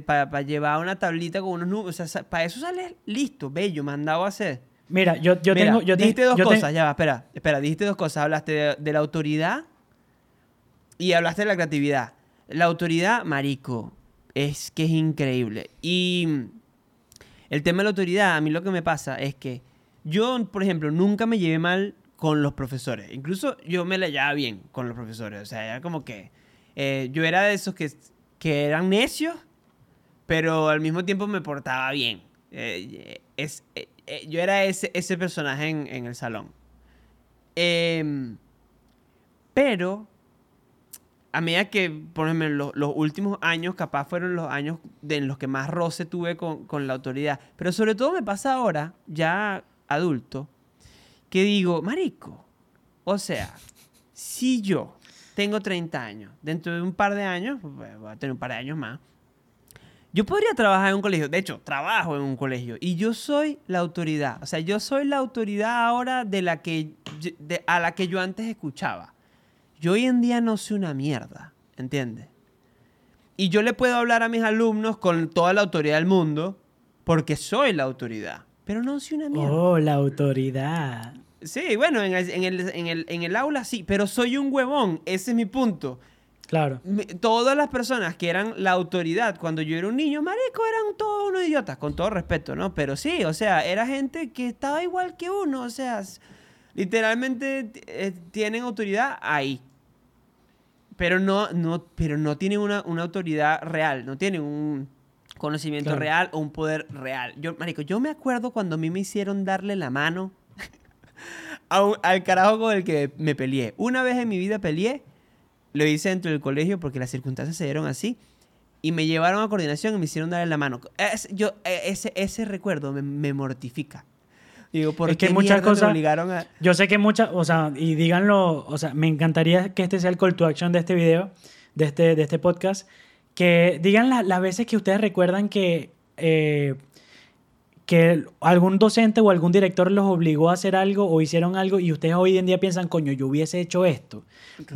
para llevar una tablita con unos números. O sea, para eso sales listo, bello, mandado a hacer. Mira, yo, yo Mira, tengo... Yo te- dijiste dos yo te- cosas, ya va, espera, espera, dijiste dos cosas. Hablaste de, de la autoridad y hablaste de la creatividad. La autoridad, marico, es que es increíble. Y el tema de la autoridad, a mí lo que me pasa es que yo, por ejemplo, nunca me llevé mal con los profesores. Incluso yo me la llevaba bien con los profesores. O sea, era como que eh, yo era de esos que, que eran necios, pero al mismo tiempo me portaba bien. Eh, es, eh, yo era ese, ese personaje en, en el salón. Em, pero a medida que, por ejemplo, los, los últimos años, capaz fueron los años de, en los que más roce tuve con, con la autoridad. Pero sobre todo me pasa ahora, ya adulto, que digo, marico, o sea, si yo tengo 30 años, dentro de un par de años, pues, voy a tener un par de años más, yo podría trabajar en un colegio. De hecho, trabajo en un colegio. Y yo soy la autoridad. O sea, yo soy la autoridad ahora de la que, a la que yo antes escuchaba. Yo hoy en día no soy una mierda. ¿Entiendes? Y yo le puedo hablar a mis alumnos con toda la autoridad del mundo porque soy la autoridad. Pero no soy una mierda. Oh, la autoridad. Sí, bueno, en el, en, el, en, el, en el aula sí, pero soy un huevón. Ese es mi punto. Claro. Me- Todas las personas que eran la autoridad cuando yo era un niño, marico, eran todos unos idiotas, con todo respeto, ¿no? Pero sí, o sea, era gente que estaba igual que uno, o sea, literalmente eh, tienen autoridad ahí. Pero no, no, pero no tienen una, una autoridad real, no tienen un conocimiento Claro. real o un poder real. Yo, marico, yo me acuerdo cuando a mí me hicieron darle la mano a un- al carajo con el que me peleé. Una vez en mi vida peleé, lo hice dentro del colegio porque las circunstancias se dieron así. Y me llevaron a coordinación y me hicieron darle la mano. Es- yo, eh, ese, ese recuerdo me, me mortifica. Digo, ¿por Es que muchas cosas- obligaron a...? Yo sé que muchas, o sea, y díganlo, o sea, me encantaría que este sea el call to action de este video, de este, de este podcast, que digan la- las veces que ustedes recuerdan que, eh, que algún docente o algún director los obligó a hacer algo o hicieron algo y ustedes hoy en día piensan, coño, yo hubiese hecho esto,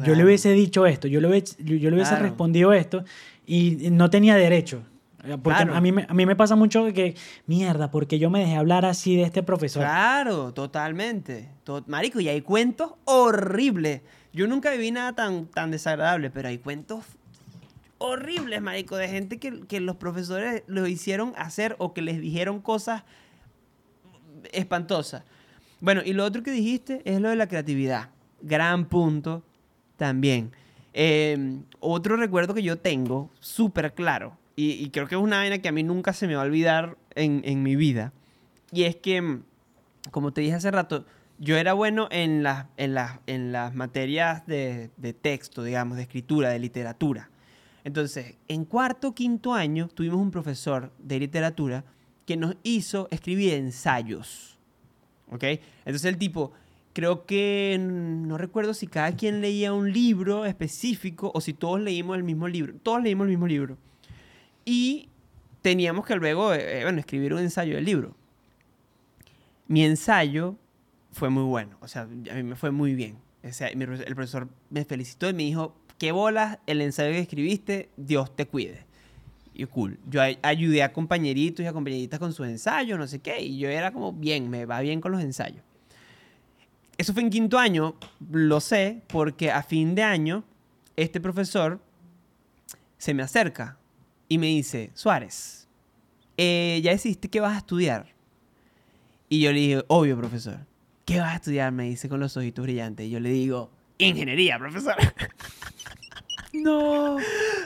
yo le hubiese dicho esto, yo le hubiese, yo, le hubiese Claro. respondido esto y no tenía derecho. Porque Claro. a, mí, me- a mí me pasa mucho que, mierda, porque yo me dejé hablar así de este profesor. Claro, totalmente. To- Marico, y hay cuentos horribles. Yo nunca viví nada tan, tan desagradable, pero hay cuentos horribles, marico, de gente que, que los profesores lo hicieron hacer o que les dijeron cosas espantosas. Bueno, y lo otro que dijiste es lo de la creatividad. Gran punto también. Eh, otro recuerdo que yo tengo, súper claro, y, y creo que es una vaina que a mí nunca se me va a olvidar en, en mi vida, y es que, mm, como te dije hace rato, yo era bueno en las, en en las materias de, de texto, digamos, de escritura, de literatura. Entonces, en cuarto, quinto año, tuvimos un profesor de literatura que nos hizo escribir ensayos. ¿Ok? Entonces el tipo, creo que no recuerdo si cada quien leía un libro específico o si todos leímos el mismo libro. Todos leímos el mismo libro. Y teníamos que luego, eh, bueno, escribir un ensayo del libro. Mi ensayo fue muy bueno, o sea, a mí me fue muy bien. O sea, el profesor me felicitó y me dijo, qué bolas el ensayo que escribiste, Dios te cuide. Y cool. Yo ay- ayudé a compañeritos y a compañeritas con sus ensayos, no sé qué, y yo era como, bien, me va bien con los ensayos. Eso fue en quinto año, lo sé, porque a fin de año, este profesor se me acerca y me dice, Suárez, eh, ya decidiste que vas a estudiar. Y yo le dije, obvio, profesor. ¿Qué vas a estudiar? Me dice con los ojitos brillantes. Y yo le digo, ingeniería, profesor. No.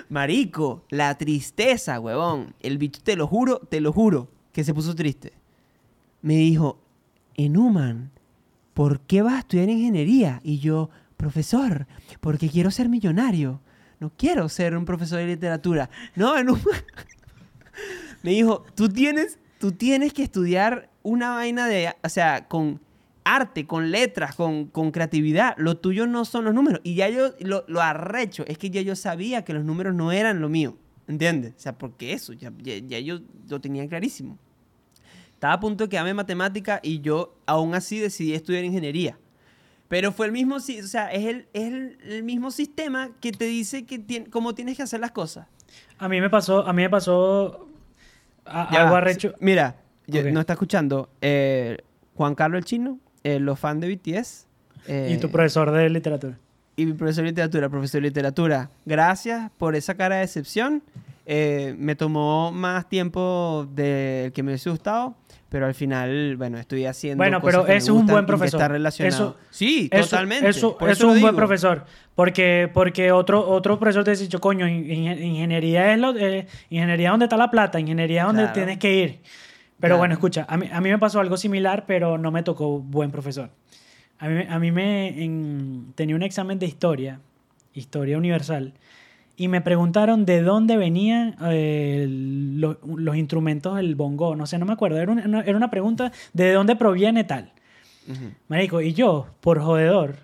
Marico, la tristeza, huevón. El bicho, te lo juro, te lo juro, que se puso triste. Me dijo, Enuman, ¿por qué vas a estudiar ingeniería? Y yo, profesor, porque quiero ser millonario. No quiero ser un profesor de literatura. No, Enuman. Me dijo, tú tienes, tú tienes que estudiar una vaina de, o sea, con arte, con letras, con, con creatividad. Lo tuyo no son los números. Y ya yo lo, lo arrecho. Es que ya yo sabía que los números no eran lo mío. ¿Entiendes? O sea, porque eso, ya, ya, ya yo lo tenía clarísimo. Estaba a punto de quedarme en matemática y yo aún así decidí estudiar ingeniería. Pero fue el mismo, o sea, es el, es el, el mismo sistema que te dice que tien- cómo tienes que hacer las cosas. A mí me pasó, a mí me pasó a- Ya algo arrecho. Mira, yo- Ok. no está escuchando eh, Juan Carlos el Chino, eh, los fans de BTS. eh, Y tu profesor de literatura. y mi profesor de literatura, profesor de literatura. Gracias por esa cara de decepción. Eh, me tomó más tiempo del que me hubiese gustado, pero al final, bueno, estoy haciendo. Bueno, cosas pero que me ese es un buen profesor. Está relacionado. Eso- sí, Eso- totalmente. Eso, eso eso es un lo buen digo. profesor. Porque, porque otro, otro profesor te dice, coño, in- in- ingeniería es lo, eh, ingeniería donde está la plata, ingeniería es donde Claro. tienes que ir. Pero Claro. bueno, escucha, a mí, a mí me pasó algo similar, pero no me tocó buen profesor. A mí, a mí me en- tenía un examen de historia, historia universal, y me preguntaron de dónde venían eh, lo- los instrumentos del bongo. No sé, no me acuerdo. Era una, era una pregunta de dónde proviene tal. Marico, y yo, por jodedor,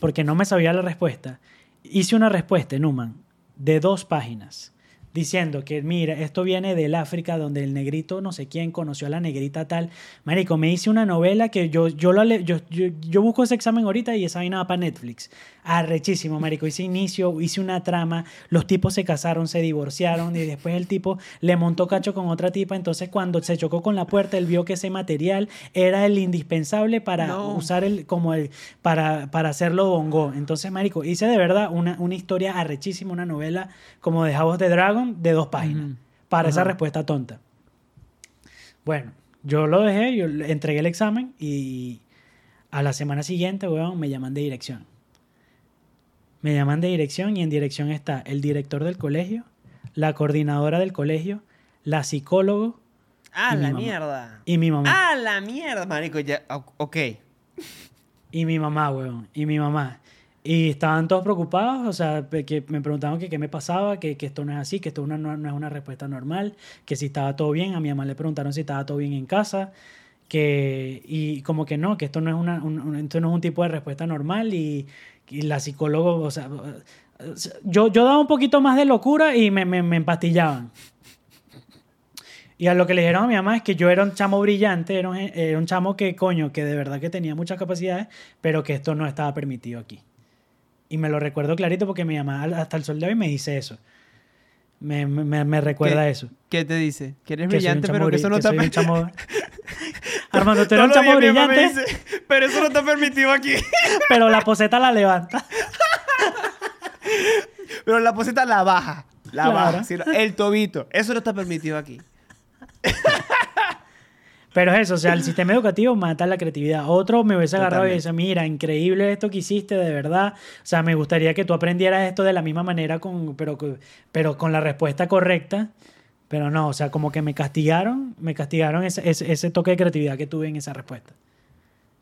porque no me sabía la respuesta, hice una respuesta en Human de dos páginas diciendo que, mira, esto viene del África donde el negrito no sé quién conoció a la negrita tal. Marico, me hice una novela que yo, yo, le- yo, yo, yo busco ese examen ahorita y esa vaina va para Netflix. Arrechísimo, marico. Hice inicio, hice una trama, los tipos se casaron, se divorciaron y después el tipo le montó cacho con otra tipa. Entonces cuando se chocó con la puerta, él vio que ese material era el indispensable para No. usar el, como el, para, para hacerlo bongo. Entonces, marico, hice de verdad una, una historia arrechísima, una novela como de House of the De dos páginas para esa respuesta tonta. Bueno, yo lo dejé, yo entregué el examen y a la semana siguiente, weón, me llaman de dirección. Me llaman de dirección y en dirección está el director del colegio, la coordinadora del colegio, la psicólogo Ah, la mamá. mierda. y mi mamá. Ah, la mierda, marico. Ya, ok. Y mi mamá, weón. Y mi mamá. Y estaban todos preocupados, o sea, que me preguntaban que qué me pasaba, que, que esto no es así, que esto no, no- es una respuesta normal, que si estaba todo bien. A mi mamá le preguntaron si estaba todo bien en casa, que, y como que no, que esto no es, una, un, esto no es un tipo de respuesta normal. Y, y la psicóloga, o sea, yo, yo daba un poquito más de locura y me, me, me empastillaban. Y a lo que le dijeron a mi mamá es que yo era un chamo brillante, era un, era un chamo que, coño, que de verdad que tenía muchas capacidades, pero que esto no estaba permitido aquí. Y me lo recuerdo clarito porque mi mamá hasta el sol de hoy me dice eso. Me, me, me recuerda ¿Qué? eso. ¿Qué te dice? Que eres Que brillante, pero que eso no que te soy un ha chamo- Armando, tú eres un chamo brillante, dice, pero eso no está permitido aquí. pero la poseta la levanta. Pero la poseta la baja. La Claro. baja. el tobito. Eso no está permitido aquí. Pero es eso, o sea, el sistema educativo mata la creatividad. Otro me hubiese agarrado y Totalmente. dice, mira, increíble esto que hiciste, de verdad. O sea, me gustaría que tú aprendieras esto de la misma manera, con, pero, pero con la respuesta correcta. Pero no, o sea, como que me castigaron, me castigaron ese, ese, ese toque de creatividad que tuve en esa respuesta.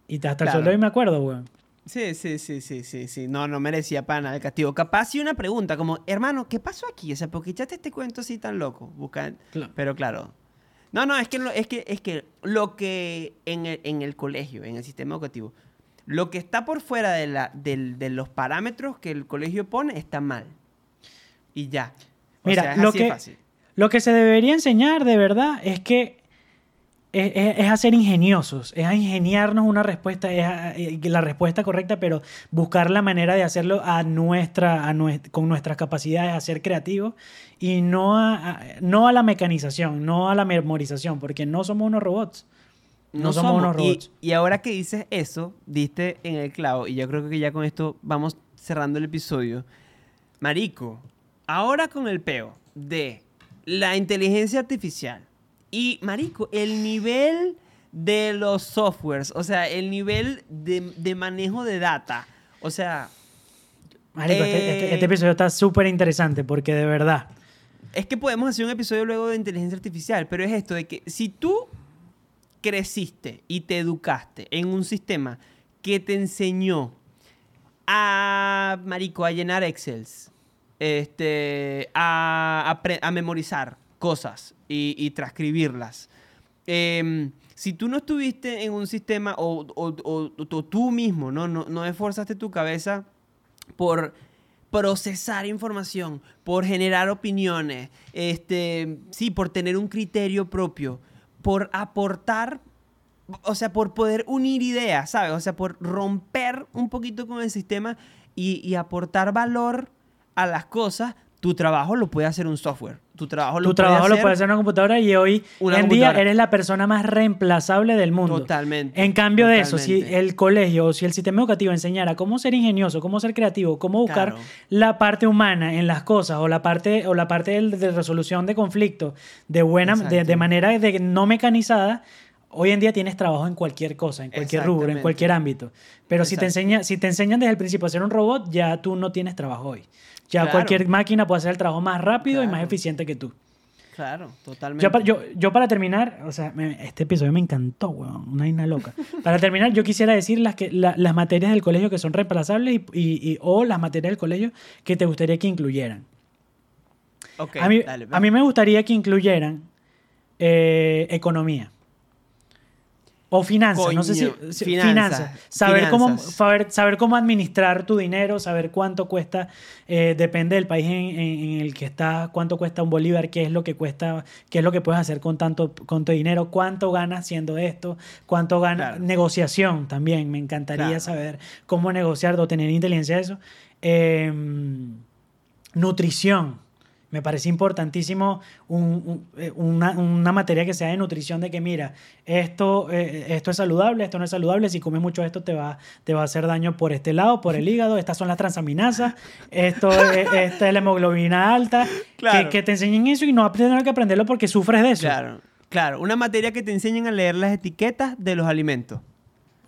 Y hasta el Claro. sol de hoy me acuerdo, weón. Sí, sí, sí, sí, sí, sí. No, no merecía para nada el castigo. Capaz sí una pregunta, como, hermano, ¿qué pasó aquí? O sea, ¿por qué echaste este cuento así tan loco? Busca... Claro. Pero claro. No, no, es que, lo, es que, es que lo que en el, en el colegio, en el sistema educativo, lo que está por fuera de, la, del- de los parámetros que el colegio pone está mal. Y ya. O Mira, sea, es lo así de que, fácil. lo que se debería enseñar de verdad es que es, es- ser ingeniosos, es a ingeniarnos una respuesta, es a- eh, la respuesta correcta, pero buscar la manera de hacerlo a nuestra, a con nuestras capacidades, a ser creativos y no a, a- no a la mecanización, no a la memorización, porque no somos unos robots. No somos unos Y- robots. Y, ahora que dices eso, diste en el clavo, y yo creo que ya con esto vamos cerrando el episodio. Marico, ahora con el peo de la inteligencia artificial y, Marico, el nivel de los softwares, o sea, el nivel de, de manejo de data, o sea, Marico, este, este- Eh, este episodio está súper interesante porque de verdad, Es que podemos hacer un episodio luego de inteligencia artificial, pero es esto de que si tú creciste y te educaste en un sistema que te enseñó a, marico, a llenar Excels, este, a, a memorizar cosas y, y transcribirlas. Em, si tú no estuviste en un sistema o, o- o- o tú mismo, ¿no? No, no esforzaste tu cabeza por procesar información, por generar opiniones, este, sí, por tener un criterio propio, por aportar, o sea, por poder unir ideas, ¿sabes? O sea, por romper un poquito con el sistema y, y aportar valor a las cosas, tu trabajo lo puede hacer un software. Tu trabajo lo tu puede trabajo hacer lo puede hacer una computadora y hoy una en día eres la persona más reemplazable del mundo. Totalmente, En cambio de eso, si el colegio o si el sistema educativo enseñara cómo ser ingenioso, cómo ser creativo, cómo buscar Claro. la parte humana en las cosas o la parte o la parte de, resolución de conflictos de buena de, de manera de no mecanizada, hoy en día tienes trabajo en cualquier cosa, en cualquier rubro, en cualquier ámbito. Pero si te enseña, si te enseñan desde el principio a ser un robot, ya tú no tienes trabajo hoy. Ya Claro. cualquier máquina puede hacer el trabajo más rápido y más eficiente que tú. Claro, totalmente. Yo, pa- yo, yo para terminar, o sea, me- este episodio me encantó, weón, una vaina loca. Para terminar, yo quisiera decir las, que, la- las materias del colegio que son reemplazables y, y- y- o las materias del colegio que te gustaría que incluyeran. Ok, a, mí, dale, a mí me gustaría que incluyeran eh, economía. O finanzas, no sé si, Coño, si- finanzas, finanzas. Saber cómo saber, saber cómo administrar tu dinero, saber cuánto cuesta, eh, depende del país en, en- en el que estás, cuánto cuesta un bolívar, qué es lo que cuesta, qué es lo que puedes hacer con tanto, con tu dinero, cuánto ganas haciendo esto, cuánto gana Claro. negociación también. Me encantaría Claro. saber cómo negociar o tener inteligencia de eso. Eh, nutrición. Me parece importantísimo un- un- eh, una, una materia que sea de nutrición, de que mira, esto, eh, esto es saludable, esto no es saludable, si comes mucho esto te va, te va a hacer daño por este lado, por el hígado, estas son las transaminasas, esto es, esta es la hemoglobina alta, Claro. que, que te enseñen eso y no vas a tener que aprenderlo porque sufres de eso. Claro, claro. Una materia que te enseñen a leer las etiquetas de los alimentos.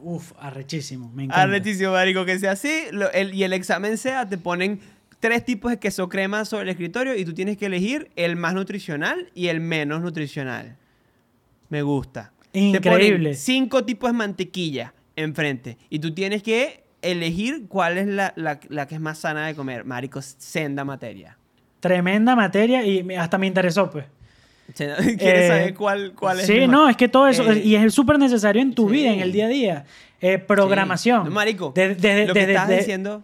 Uf, arrechísimo, me encanta. Arretísimo, marico, que sea así. lo- el- y el examen sea, te ponen tres tipos de queso crema sobre el escritorio y tú tienes que elegir el más nutricional y el menos nutricional. Me gusta. Te Increíble. ponen cinco tipos de mantequilla enfrente y tú tienes que elegir cuál es la, la- la que es más sana de comer. Marico, senda materia. Tremenda materia y hasta me interesó, pues. ¿Quieres Eh, saber cuál, cuál es? Sí, no, es que todo eso, Eh, y es súper necesario en tu sí. vida, en el día a día. Eh, programación. Sí. No, marico, De- de- lo que de- diciendo...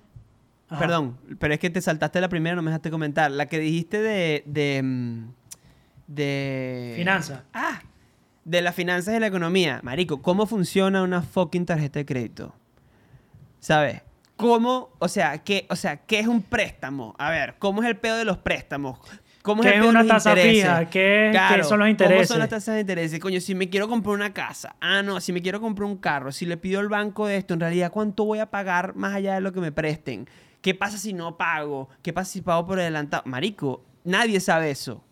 Ajá. Perdón, pero es que te saltaste la primera, no me dejaste comentar. La que dijiste de... de, mm, de Finanzas. Ah, de las finanzas y la economía. Marico, ¿cómo funciona una fucking tarjeta de crédito? ¿Sabes? ¿Cómo, o sea, qué, o sea, qué es un préstamo? A ver, ¿cómo es el pedo de los préstamos? ¿Cómo ¿Qué el es pedo de una los tasa intereses? fija? ¿Qué- qué Claro, son los ¿Cómo intereses? son las tasas de intereses? Coño, si me quiero comprar una casa. Ah, no, si me quiero comprar un carro. Si le pido al banco de esto, en realidad, ¿cuánto voy a pagar más allá de lo que me presten? ¿Qué pasa si no pago? ¿Qué pasa si pago por adelantado? Marico, nadie sabe eso.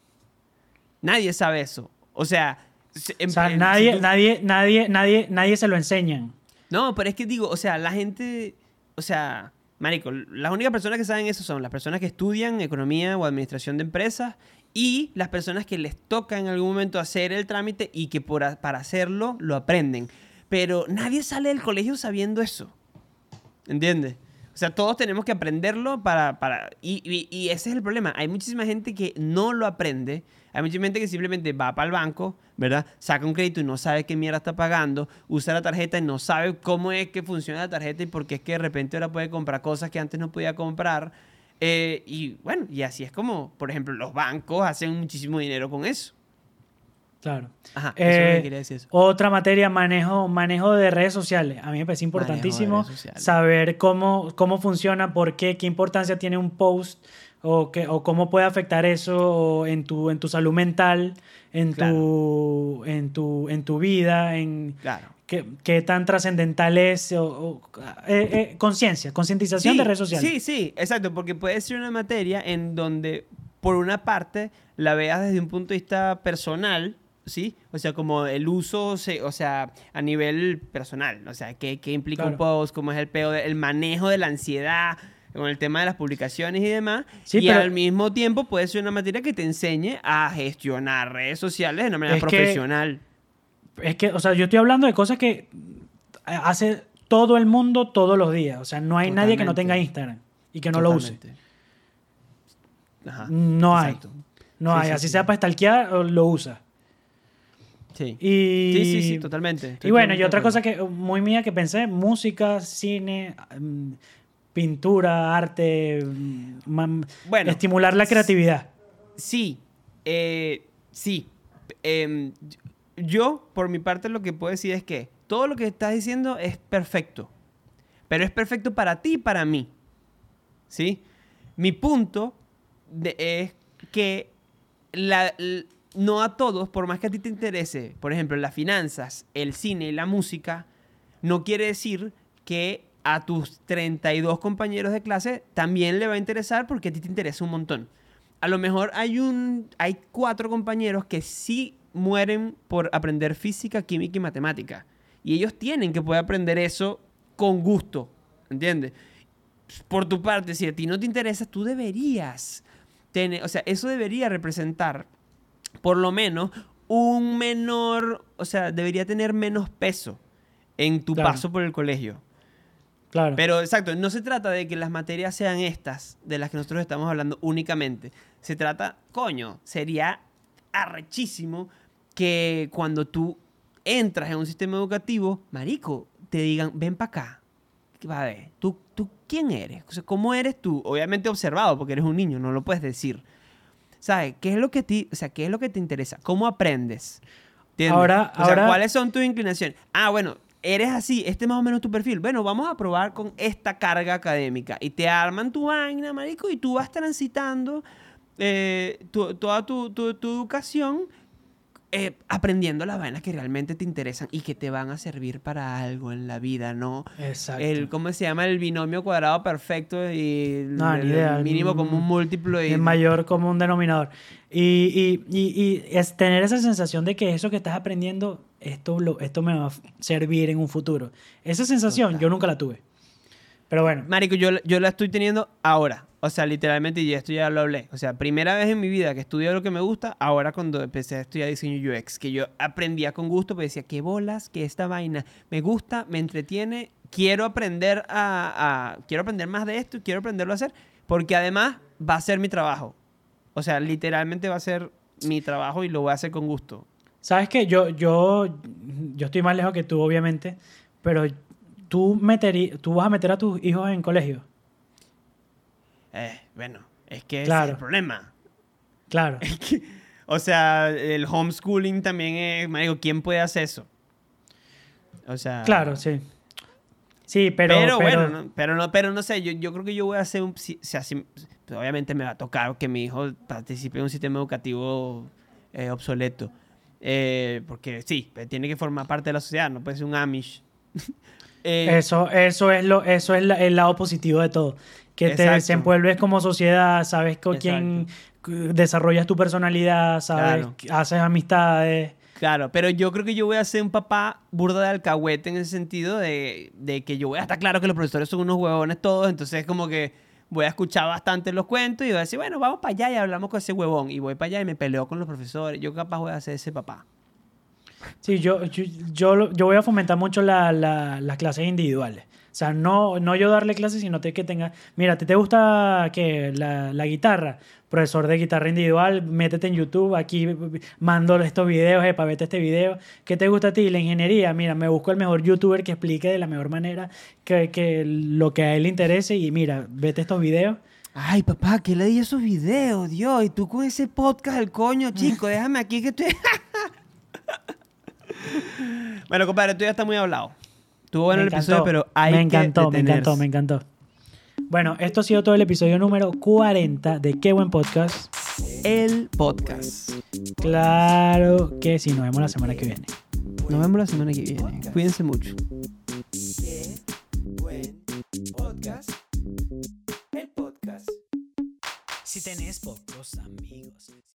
Nadie sabe eso. O sea, se- O en- sea, en- si nadie, tú- nadie, nadie, nadie, nadie se lo enseñan. no, pero es que digo, o sea, la gente, o sea, marico, las únicas personas que saben eso son las personas que estudian economía o administración de empresas y las personas que les toca en algún momento hacer el trámite y que por a- para hacerlo lo aprenden. Pero nadie sale del colegio sabiendo eso. ¿Entiendes? O sea, todos tenemos que aprenderlo para... para y, y- y ese es el problema. Hay muchísima gente que no lo aprende. Hay mucha gente que simplemente va para el banco, ¿verdad? Saca un crédito y no sabe qué mierda está pagando. Usa la tarjeta y no sabe cómo es que funciona la tarjeta y por qué es que de repente ahora puede comprar cosas que antes no podía comprar. Eh, y bueno, y así es como, por ejemplo, los bancos hacen muchísimo dinero con eso. Claro. Ajá, eso es lo que Eh, quería decir eso. Otra materia, manejo, manejo de redes sociales. A mí me parece importantísimo saber cómo, cómo funciona, por qué, qué importancia tiene un post o, qué, o cómo puede afectar eso en tu, en tu salud mental, en, tu, en, tu, en tu vida, en Claro. qué, qué tan trascendental es. o- o- eh, eh, conciencia, concientización Sí, de redes sociales. Sí, sí, exacto, porque puede ser una materia en donde, por una parte, la veas desde un punto de vista personal, ¿sí? O sea, como el uso, se- o sea, a nivel personal, o sea, qué, qué implica un post, cómo es el peo, de- el manejo de la ansiedad con el tema de las publicaciones y demás. Sí, y pero- al mismo tiempo puede ser una materia que te enseñe a gestionar redes sociales de una manera Es que- profesional. Es que, o sea, yo estoy hablando de cosas que hace todo el mundo todos los días. O sea, no hay nadie que no tenga Instagram y que no lo use. Ajá, No hay. No Sí, hay. sí, Así sí. sea para stalkear, lo usa. Sí. Y, Sí, sí, sí, totalmente. Estoy Y bueno, y otra cosa que muy mía que pensé, música, cine, mm, pintura, arte, mm, Bueno, estimular la creatividad. Sí, eh, sí. Em, yo, por mi parte, lo que puedo decir es que todo lo que estás diciendo es perfecto. Pero es perfecto para ti y para mí. ¿Sí? Mi punto de- es que la- no a todos, por más que a ti te interese, por ejemplo, las finanzas, el cine y la música, no quiere decir que a tus 32 compañeros de clase también le va a interesar porque a ti te interesa un montón. A lo mejor hay un hay cuatro compañeros que sí mueren por aprender física, química y matemática. Y ellos tienen que poder aprender eso con gusto, ¿entiendes? Por tu parte, si a ti no te interesa, tú deberías tener, o sea, eso debería representar por lo menos un menor, o sea, debería tener menos peso en tu Claro. paso por el colegio. Claro. Pero exacto, no se trata de que las materias sean estas, de las que nosotros estamos hablando únicamente. Se trata, coño, sería arrechísimo que cuando tú entras en un sistema educativo, marico, te digan, ven para acá. Va a ver, ¿tú, ¿tú quién eres? O sea, ¿Cómo eres tú? Obviamente observado, porque eres un niño, no lo puedes decir. ¿Sabes? ¿Qué es lo que ti, o sea, qué es lo que te interesa? ¿Cómo aprendes? ¿Entiendes? Ahora- o sea, ahora- ¿cuáles son tus inclinaciones? Ah, bueno, eres así, este es más o menos tu perfil. Bueno, vamos a probar con esta carga académica. Y te arman tu vaina, marico, y tú vas transitando eh, tu- toda tu, tu- tu educación eh, aprendiendo las vainas que realmente te interesan y que te van a servir para algo en la vida, ¿no? Exacto. El, ¿Cómo se llama? El binomio cuadrado perfecto y el, No, el idea. mínimo Mm, como un múltiplo. Y, el mayor común denominador. Y, y, y, y es tener esa sensación de que eso que estás aprendiendo, esto, lo, esto me va a servir en un futuro. Esa sensación yo nunca la tuve. Pero bueno, Marico, yo, yo la estoy teniendo ahora. O sea, literalmente, y esto ya lo hablé. O sea, primera vez en mi vida que estudié lo que me gusta, ahora cuando empecé a estudiar diseño UX, que yo aprendía con gusto, pues decía, qué bolas, que esta vaina me gusta, me entretiene, quiero aprender a, quiero aprender más de esto, quiero aprenderlo a hacer, porque además va a ser mi trabajo. O sea, literalmente va a ser mi trabajo y lo voy a hacer con gusto. ¿sabes qué? Yo, yo, yo estoy más lejos que tú, obviamente, pero tú, meteri- tú vas a meter a tus hijos en colegio. Eh, bueno, es que ese es Claro. el problema. Claro. O sea, el homeschooling también es, marico, ¿quién puede hacer eso? O sea, Claro, sí. Sí, pero... Pero, pero- bueno, no, pero no, pero no sé, yo, yo creo que yo voy a hacer un, si- pues, obviamente me va a tocar que mi hijo participe en un sistema educativo eh, obsoleto, Eh, porque sí, pues, tiene que formar parte de la sociedad, no puede ser un Amish. Eh, Eso, eso es lo, eso es la- el lado positivo de todo. Que te Exacto. desenvuelves como sociedad, sabes con quién desarrollas tu personalidad, sabes, Claro. haces amistades. Claro, pero yo creo que yo voy a ser un papá burda de alcahuete en ese sentido de, de que yo voy a estar claro que los profesores son unos huevones todos, entonces como que voy a escuchar bastante los cuentos y voy a decir, bueno, vamos para allá y hablamos con ese huevón. Y voy para allá y me peleo con los profesores. Yo capaz voy a ser ese papá. Sí, yo, yo, yo, yo voy a fomentar mucho la- la- las clases individuales. Sea, no, no yo darle clases, sino te- que tenga, mira, ¿te, te gusta que la, la guitarra? Profesor de guitarra individual, métete en YouTube, aquí mando estos videos, epa, vete este video. ¿Qué te gusta a ti? La ingeniería, mira, me busco el mejor youtuber que explique de la mejor manera que, que lo que a él le interese y mira, vete estos videos. Ay, papá, ¿qué le di esos videos, Dios? Y tú con ese podcast del coño, chico, déjame aquí que estoy... bueno, compadre, tú ya está muy hablado. Estuvo bueno el episodio, pero hay me encantó, que me encantó, me encantó. Bueno, esto ha sido todo el episodio número 40 de Qué Buen Podcast. El podcast. Claro que sí, nos vemos la semana que viene. Nos vemos la semana que viene. Cuídense mucho. Qué buen podcast. El podcast. Si tenés pocos amigos.